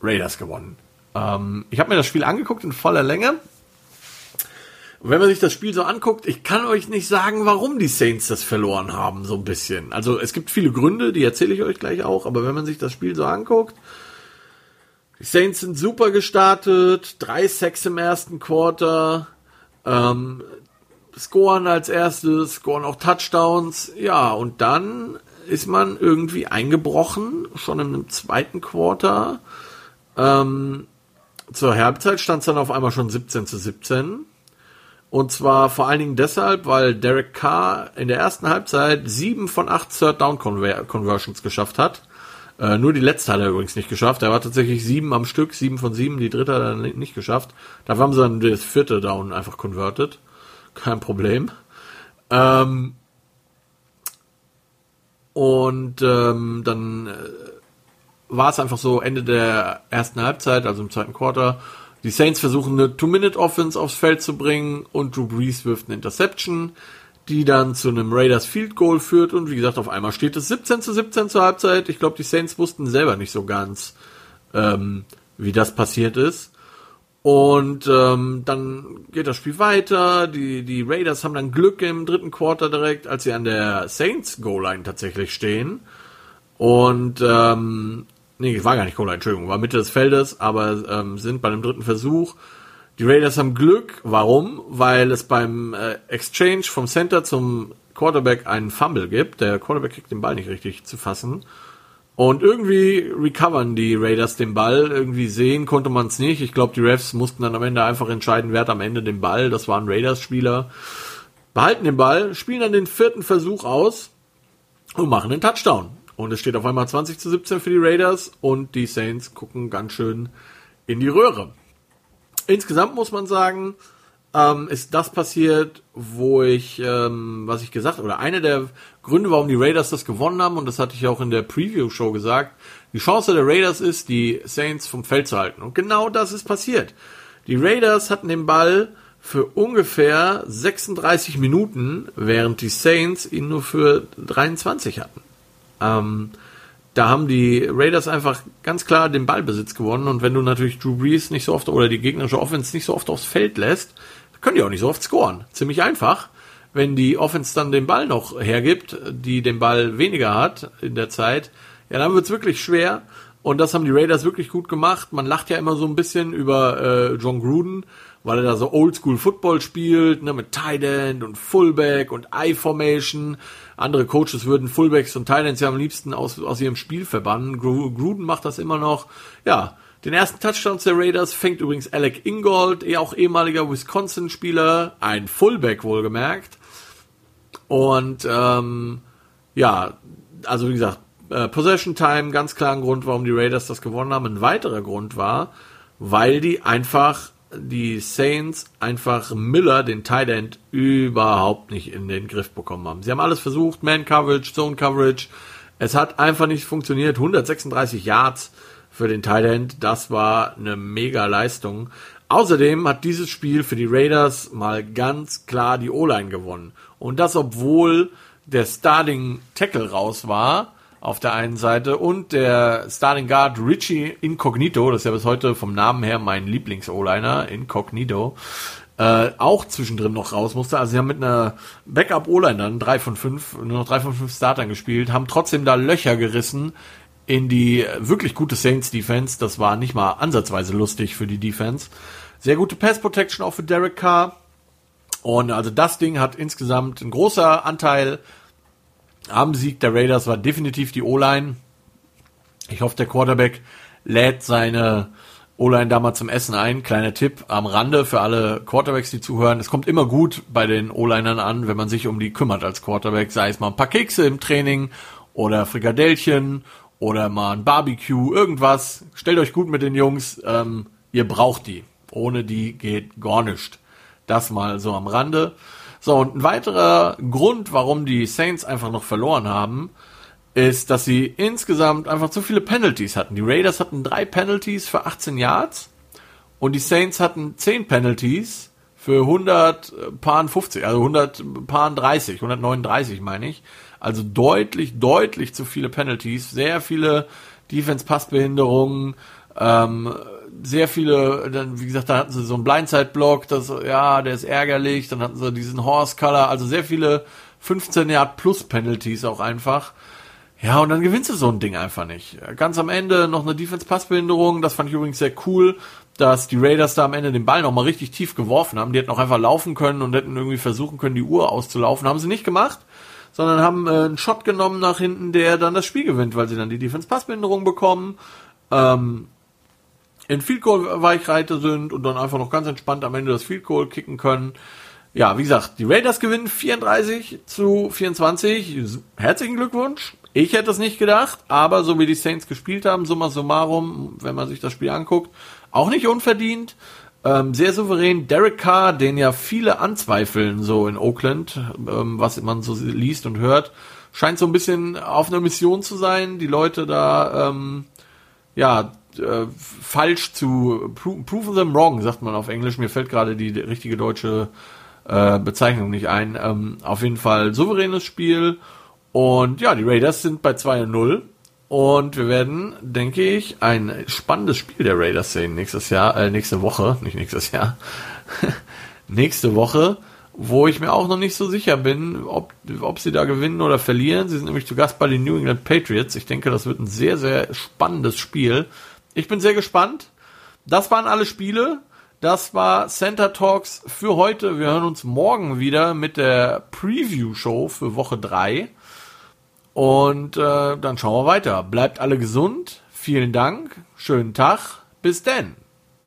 Raiders gewonnen. Ähm, ich habe mir das Spiel angeguckt in voller Länge Und wenn man sich das Spiel so anguckt, ich kann euch nicht sagen, warum die Saints das verloren haben, so ein bisschen. Also es gibt viele Gründe, die erzähle ich euch gleich auch, aber wenn man sich das Spiel so anguckt, die Saints sind super gestartet, drei Sacks im ersten Quarter, ähm, scoren als erstes, scoren auch Touchdowns, ja, und dann ist man irgendwie eingebrochen, schon im zweiten Quarter. Ähm, zur Halbzeit stand es dann auf einmal schon 17 zu 17. Und zwar vor allen Dingen deshalb, weil Derek Carr in der ersten Halbzeit sieben von acht Third Down Conversions geschafft hat. Äh, nur die letzte hat er übrigens nicht geschafft. Er war tatsächlich sieben am Stück, sieben von sieben. Die dritte hat er nicht geschafft. Da haben sie dann das vierte Down einfach converted. Kein Problem. Ähm, und ähm, dann äh, war es einfach so Ende der ersten Halbzeit, also im zweiten Quarter. Die Saints versuchen eine Two-Minute-Offense aufs Feld zu bringen und Drew Brees wirft eine Interception, die dann zu einem Raiders Field Goal führt und wie gesagt, auf einmal steht es 17 zu 17 zur Halbzeit. Ich glaube, die Saints wussten selber nicht so ganz, ähm, wie das passiert ist. Und ähm, dann geht das Spiel weiter. Die, die Raiders haben dann Glück im dritten Quarter direkt, als sie an der Saints Goal Line tatsächlich stehen. Und ähm, nee, war gar nicht Goal Entschuldigung, war Mitte des Feldes, aber ähm, sind bei dem dritten Versuch. Die Raiders haben Glück. Warum? Weil es beim äh, Exchange vom Center zum Quarterback einen Fumble gibt. Der Quarterback kriegt den Ball nicht richtig zu fassen. Und irgendwie recovern die Raiders den Ball. Irgendwie sehen konnte man es nicht. Ich glaube, die Refs mussten dann am Ende einfach entscheiden, wer hat am Ende den Ball. Das waren Raiders-Spieler. Behalten den Ball, spielen dann den vierten Versuch aus und machen den Touchdown. Und es steht auf einmal 20 zu 17 für die Raiders und die Saints gucken ganz schön in die Röhre. Insgesamt muss man sagen, ähm, ist das passiert, wo ich, ähm, was ich gesagt oder einer der Gründe, warum die Raiders das gewonnen haben, und das hatte ich auch in der Preview-Show gesagt, die Chance der Raiders ist, die Saints vom Feld zu halten. Und genau das ist passiert. Die Raiders hatten den Ball für ungefähr 36 Minuten, während die Saints ihn nur für 23 hatten. Ähm, da haben die Raiders einfach ganz klar den Ballbesitz gewonnen und wenn du natürlich Drew Brees nicht so oft oder die gegnerische Offense nicht so oft aufs Feld lässt, können die auch nicht so oft scoren. Ziemlich einfach. Wenn die Offense dann den Ball noch hergibt, die den Ball weniger hat in der Zeit, ja, dann wird's wirklich schwer. Und das haben die Raiders wirklich gut gemacht. Man lacht ja immer so ein bisschen über äh, John Gruden, weil er da so Oldschool Football spielt, ne, mit Tight End und Fullback und I-Formation. Andere Coaches würden Fullbacks und Tight Ends ja am liebsten aus, aus ihrem Spiel verbannen. Gruden macht das immer noch. Ja, den ersten Touchdown der Raiders fängt übrigens Alec Ingold, eh auch ehemaliger Wisconsin-Spieler, ein Fullback wohlgemerkt. Und ähm, ja, also wie gesagt, äh, Possession Time, ganz klar ein Grund, warum die Raiders das gewonnen haben. Ein weiterer Grund war, weil die einfach die Saints einfach Miller, den Tight End, überhaupt nicht in den Griff bekommen haben. Sie haben alles versucht, Man Coverage, Zone Coverage. Es hat einfach nicht funktioniert. 136 Yards für den Tight End, das war eine mega Leistung. Außerdem hat dieses Spiel für die Raiders mal ganz klar die O-Line gewonnen. Und das, obwohl der Starting Tackle raus war auf der einen Seite und der Starting Guard Richie Incognito, das ist ja bis heute vom Namen her mein Lieblings-O-Liner, Incognito, äh, auch zwischendrin noch raus musste. Also sie haben mit einer Backup-O-Line dann drei von fünf, nur noch drei von fünf Startern gespielt, haben trotzdem da Löcher gerissen in die wirklich gute Saints Defense. Das war nicht mal ansatzweise lustig für die Defense. Sehr gute Pass Protection auch für Derek Carr. Und also das Ding hat insgesamt ein großer Anteil am Sieg der Raiders war definitiv die O-Line. Ich hoffe, der Quarterback lädt seine O-Line da mal zum Essen ein. Kleiner Tipp am Rande für alle Quarterbacks, die zuhören. Es kommt immer gut bei den O-Linern an, wenn man sich um die kümmert als Quarterback. Sei es mal ein paar Kekse im Training oder Frikadellchen oder mal ein Barbecue, irgendwas. Stellt euch gut mit den Jungs. Ähm, ihr braucht die. Ohne die geht gar nichts. Das mal so am Rande. So, und ein weiterer Grund, warum die Saints einfach noch verloren haben, ist, dass sie insgesamt einfach zu viele Penalties hatten. Die Raiders hatten drei Penalties für 18 Yards und die Saints hatten 10 Penalties für 100 Paaren 50, also 100 Paaren 30, 139 meine ich. Also deutlich, deutlich zu viele Penalties, sehr viele Defense-Passbehinderungen, ähm, sehr viele, dann, wie gesagt, da hatten sie so einen Blindside-Block, das, ja, der ist ärgerlich, dann hatten sie diesen Horse-Color, also sehr viele 15 Yard plus Penalties auch einfach. Ja, und dann gewinnst du so ein Ding einfach nicht. Ganz am Ende noch eine Defense-Passbehinderung, das fand ich übrigens sehr cool, dass die Raiders da am Ende den Ball nochmal richtig tief geworfen haben. Die hätten auch einfach laufen können und hätten irgendwie versuchen können, die Uhr auszulaufen. Haben sie nicht gemacht, sondern haben äh, einen Shot genommen nach hinten, der dann das Spiel gewinnt, weil sie dann die Defense-Passbehinderung bekommen. Ähm, in Field Goal Weichreite sind und dann einfach noch ganz entspannt am Ende das Field Goal kicken können. Ja, wie gesagt, die Raiders gewinnen 34 zu 24. Herzlichen Glückwunsch. Ich hätte es nicht gedacht, aber so wie die Saints gespielt haben, summa summarum, wenn man sich das Spiel anguckt, auch nicht unverdient. Ähm, sehr souverän. Derek Carr, den ja viele anzweifeln, so in Oakland, ähm, was man so liest und hört, scheint so ein bisschen auf einer Mission zu sein, die Leute da, ähm, ja, äh, falsch zu pro proven them wrong, sagt man auf Englisch. Mir fällt gerade die richtige deutsche äh, Bezeichnung nicht ein. Ähm, auf jeden Fall souveränes Spiel. Und ja, die Raiders sind bei 2 0. Und wir werden, denke ich, ein spannendes Spiel der Raiders sehen nächstes Jahr, äh, nächste Woche, nicht nächstes Jahr, nächste Woche, wo ich mir auch noch nicht so sicher bin, ob, ob sie da gewinnen oder verlieren. Sie sind nämlich zu Gast bei den New England Patriots. Ich denke, das wird ein sehr, sehr spannendes Spiel. Ich bin sehr gespannt. Das waren alle Spiele. Das war Center Talks für heute. Wir hören uns morgen wieder mit der Preview-Show für Woche 3. Und äh, dann schauen wir weiter. Bleibt alle gesund. Vielen Dank. Schönen Tag. Bis denn.